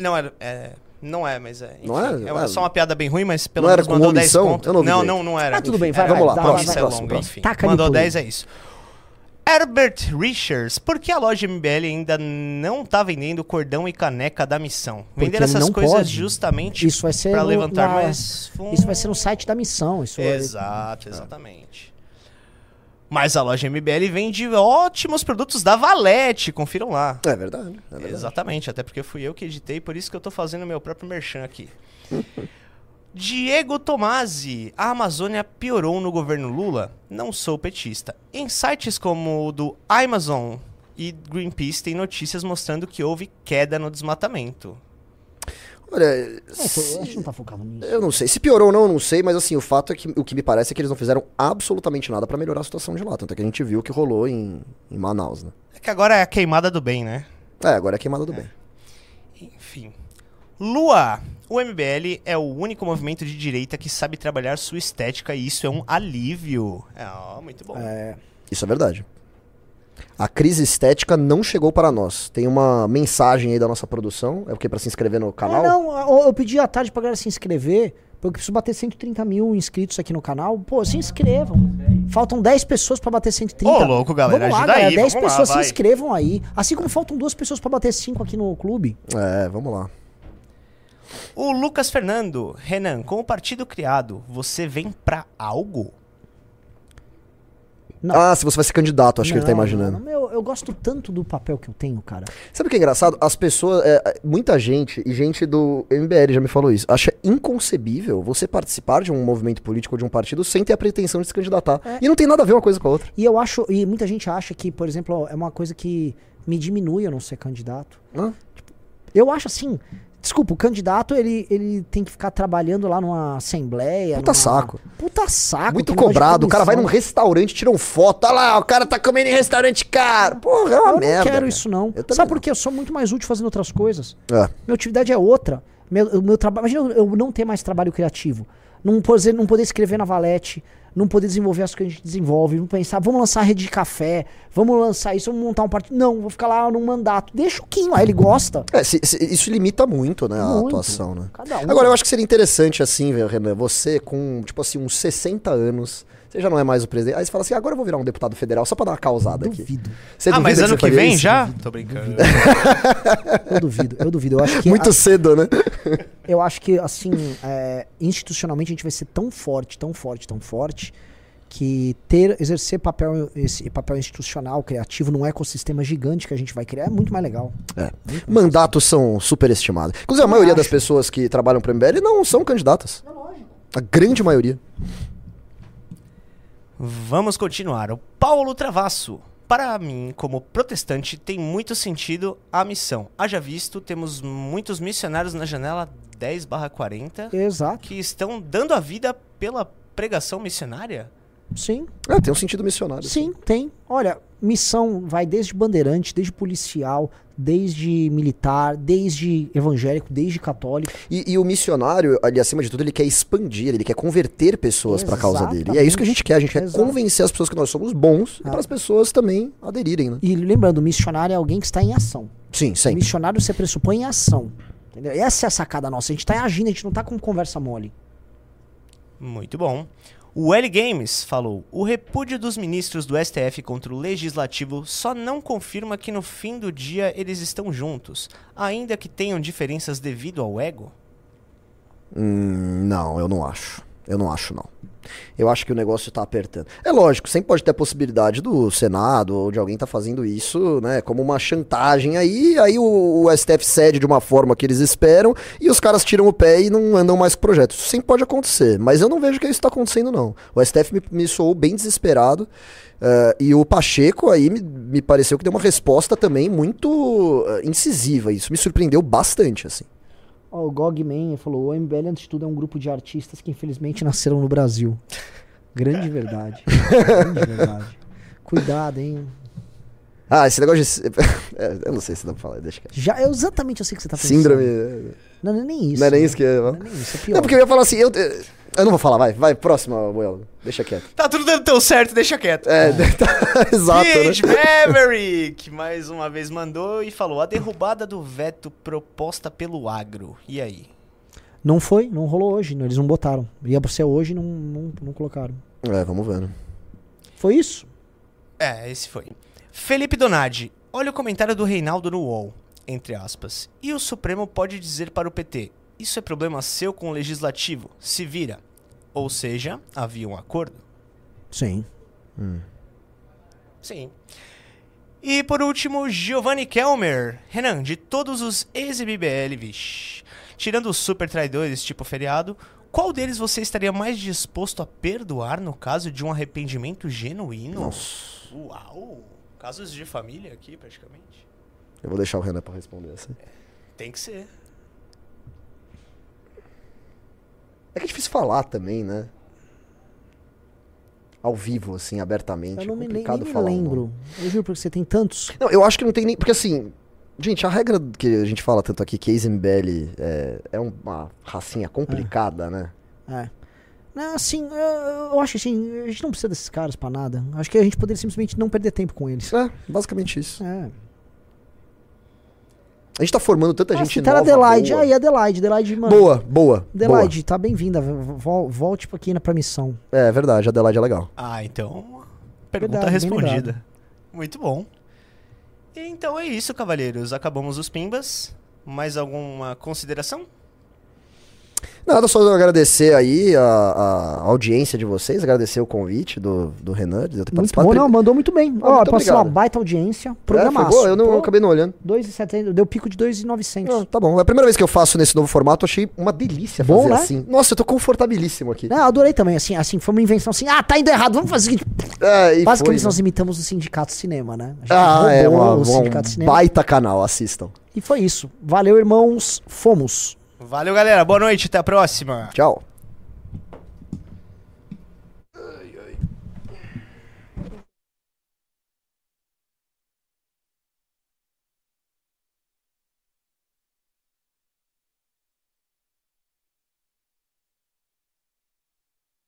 não era. É, não é, mas é. Não é? é? Ah, só uma piada bem ruim, mas pelo não era menos com mandou 10 omissão? pontos. Eu não não, não, não era. Ah, tudo bem, vai, Era- vai, Vamos lá, próximo, missa próximo, longa, próximo. enfim. Mandou play. 10, é isso. Herbert Richards, por que a loja MBL ainda não tá vendendo cordão e caneca da missão? Vender Porque essas não coisas pode. justamente Isso vai ser pra no- levantar na- mais fundos. Isso vai ser no site da missão. Isso vai- Exato, exatamente. Mas a loja MBL vende ótimos produtos da Valete, confiram lá. É verdade. É verdade. Exatamente, até porque fui eu que editei, por isso que eu tô fazendo meu próprio merchan aqui. Diego Tomasi, a Amazônia piorou no governo Lula? Não sou petista. Em sites como o do Amazon e Greenpeace tem notícias mostrando que houve queda no desmatamento. Olha, É, se- a gente não tá focado nisso. eu não sei. Se piorou ou não, eu não sei, mas assim, o fato é que o que me parece é que eles não fizeram absolutamente nada pra melhorar a situação de lá. Tanto é que a gente viu o que rolou em, em Manaus, né? É que agora é a queimada do bem, né? É, agora é queimada do bem. Enfim. Lua. O MBL é o único movimento de direita que sabe trabalhar sua estética e isso é um alívio. É, ó, muito bom. É, Isso é verdade. A crise estética não chegou para nós. Tem uma mensagem aí da nossa produção. É o que? Pra se inscrever no canal? Ah, não, eu, pedi à tarde pra galera se inscrever, porque eu preciso bater 130 mil inscritos aqui no canal. Pô, se inscrevam. Faltam 10 pessoas pra bater 130. Ô, louco, galera, Vamos lá, ajuda galera. aí, 10 vamos lá, pessoas vai. se inscrevam aí. Assim como faltam duas pessoas pra bater 5 aqui no clube. É, vamos lá. O Lucas Fernando. Renan, com o partido criado, você vem pra algo? Não. Ah, se você vai ser candidato, acho que ele tá Não, imaginando. não, meu, eu gosto tanto do papel que eu tenho, cara. Sabe o que é engraçado? As pessoas, é, muita gente, e gente do MBL já me falou isso, acha inconcebível você participar de um movimento político ou de um partido sem ter a pretensão de se candidatar. É. E não tem nada a ver uma coisa com a outra. E eu acho, e muita gente acha que, por exemplo, é uma coisa que me diminui eu não ser candidato. Hã? Eu acho assim, desculpa, o candidato ele, ele tem que ficar trabalhando lá numa assembleia. Puta numa- saco. Puta saco. Muito cobrado. O cara vai num restaurante, tira uma foto. Olha lá, o cara tá comendo em restaurante caro. Porra, é uma Eu merda. não quero cara. isso, não. Eu Sabe por quê? Eu sou muito mais útil fazendo outras coisas. É. Minha atividade é outra. Meu, meu trabalho. Imagina eu eu não ter mais trabalho criativo. Não poder, não poder escrever na Valete, não poder desenvolver as coisas que a gente desenvolve, não pensar, vamos lançar a rede de café, vamos lançar isso, vamos montar um partido. Não, vou ficar lá num mandato. Deixa o Kim lá, ele gosta. É, se- se- isso limita muito, né, a Muito. atuação, né? Um. Agora, eu acho que seria interessante, assim, Renan, você com, tipo assim, uns 60 anos, você já não é mais o presidente, aí você fala assim, agora eu vou virar um deputado federal só pra dar uma causada aqui. Duvido. Você ah, duvida mas ano você que faria vem isso? já? Tô brincando. Eu duvido, eu duvido. Eu acho que. Muito cedo, né? Eu acho que, assim, é, institucionalmente a gente vai ser tão forte, tão forte, tão forte, que ter, exercer papel, esse papel institucional, criativo, num ecossistema gigante que a gente vai criar é muito mais legal. É. Mandatos são superestimados. Inclusive, a Eu maioria das acho. pessoas que trabalham pro MBL não são candidatas. É lógico. A grande maioria. Vamos continuar. O Paulo Travasso. Para mim, como protestante, tem muito sentido a missão. Haja visto, temos muitos missionários na janela 10/40 Exato. que estão dando a vida pela pregação missionária. Sim, É, tem um sentido missionário. sim, tem. Olha, missão vai desde bandeirante, desde policial, desde militar, desde evangélico, desde católico. E, e o missionário, ali acima de tudo, ele quer expandir, ele quer converter pessoas pra causa dele. E é isso que a gente quer, a gente quer Exato. convencer as pessoas que nós somos bons e Ah. para as pessoas também aderirem, né? E lembrando, missionário é alguém que está em ação. Sim, sempre. Missionário você pressupõe em ação. Entendeu? Essa é a sacada nossa. A gente tá agindo, a gente não tá com conversa mole. Muito bom. O L Games falou: o repúdio dos ministros do STF contra o legislativo só não confirma que no fim do dia eles estão juntos, ainda que tenham diferenças devido ao ego? Hum, não, eu não acho. Eu não acho, não. Eu acho que o negócio tá apertando. É lógico, sempre pode ter a possibilidade do Senado ou de alguém tá fazendo isso, né, como uma chantagem aí, aí o, o STF cede de uma forma que eles esperam e os caras tiram o pé e não andam mais com o projeto. Isso sempre pode acontecer, mas eu não vejo que isso tá acontecendo, não. O STF me, me soou bem desesperado eh, e o Pacheco aí me, me pareceu que deu uma resposta também muito eh, incisiva. Isso me surpreendeu bastante, assim. Ó, o Gogman falou: o MBL, antes de tudo, é um grupo de artistas que infelizmente nasceram no Brasil. Grande verdade. Grande verdade. Cuidado, hein? Ah, esse negócio de. É, eu não sei se dá pra falar, deixa quieto. Já, eu exatamente eu sei o que você tá pensando. Síndrome. Não, não é nem isso. Não é nem né? isso que é. Não é nem isso, é pior. Não, porque eu ia falar assim, eu, eu não vou falar, vai, vai, próxima, Boelo. Deixa quieto. Tá tudo dando tão certo, deixa quieto. É, tá, exato, Cage né? Maverick mais uma vez mandou e falou: a derrubada do veto proposta pelo agro. E aí? Não foi, não rolou hoje. Eles não botaram. Ia ser hoje e não, não, não colocaram. É, vamos vendo. Foi isso? É, esse foi. Felipe Donadi, olha o comentário do Reinaldo no UOL, entre aspas. E o Supremo pode dizer para o PT: isso é problema seu com o legislativo, se vira. Ou seja, havia um acordo? Sim. Sim. E por último, Giovanni Kelmer. Renan, de todos os ex-BBL, vixe, tirando os super traidores tipo feriado, qual deles você estaria mais disposto a perdoar no caso de um arrependimento genuíno? Nossa. Uau! Casos de família aqui, praticamente. Eu vou deixar o Renan pra responder essa. Tem que ser. É que é difícil falar também, né? Ao vivo, assim, abertamente. Eu não é me, nem, complicado nem me falar o nome. lembro. Eu juro porque você tem tantos. Não, eu acho que não tem nem. Porque assim. Gente, a regra que a gente fala tanto aqui, que Eisenbelli é, é uma racinha complicada, né? É. Não, assim, eu, eu acho que assim, a gente não precisa desses caras pra nada. Acho que a gente poderia simplesmente não perder tempo com eles. É, basicamente isso. É. A gente tá formando tanta Ah, gente citaram nova. Adelaide. boa. Aí, Adelaide, Adelaide, mano. boa, boa. Adelaide, tá bem-vinda. Vol- Volte aqui na pra missão. boa. É verdade, Adelaide é legal. Ah, então. Pergunta Verdade, respondida. Muito bom. Então é isso, cavalheiros. Acabamos os pimbas. Mais alguma consideração? Nada, só agradecer aí a, a audiência de vocês, agradecer o convite do, do Renan de eu ter Muito participado. bom, não, mandou muito bem. Ó, muito passou uma baita audiência. É, foi Programaço. boa, eu não eu acabei não olhando. 2,70, deu pico de 2,900. Ah, tá bom. É a primeira vez que eu faço nesse novo formato, achei uma delícia Bom, fazer né? assim. Nossa, eu tô confortabilíssimo aqui. Não, adorei também, assim, assim, foi uma invenção assim, ah, tá indo errado, vamos fazer o seguinte. É, Basicamente foi, nós né? imitamos o Sindicato Cinema, né? Ah, é uma, o Sindicato Cinema. baita canal, assistam. E foi isso. Valeu, irmãos. Fomos. Valeu, galera. Boa noite. Até a próxima. Tchau.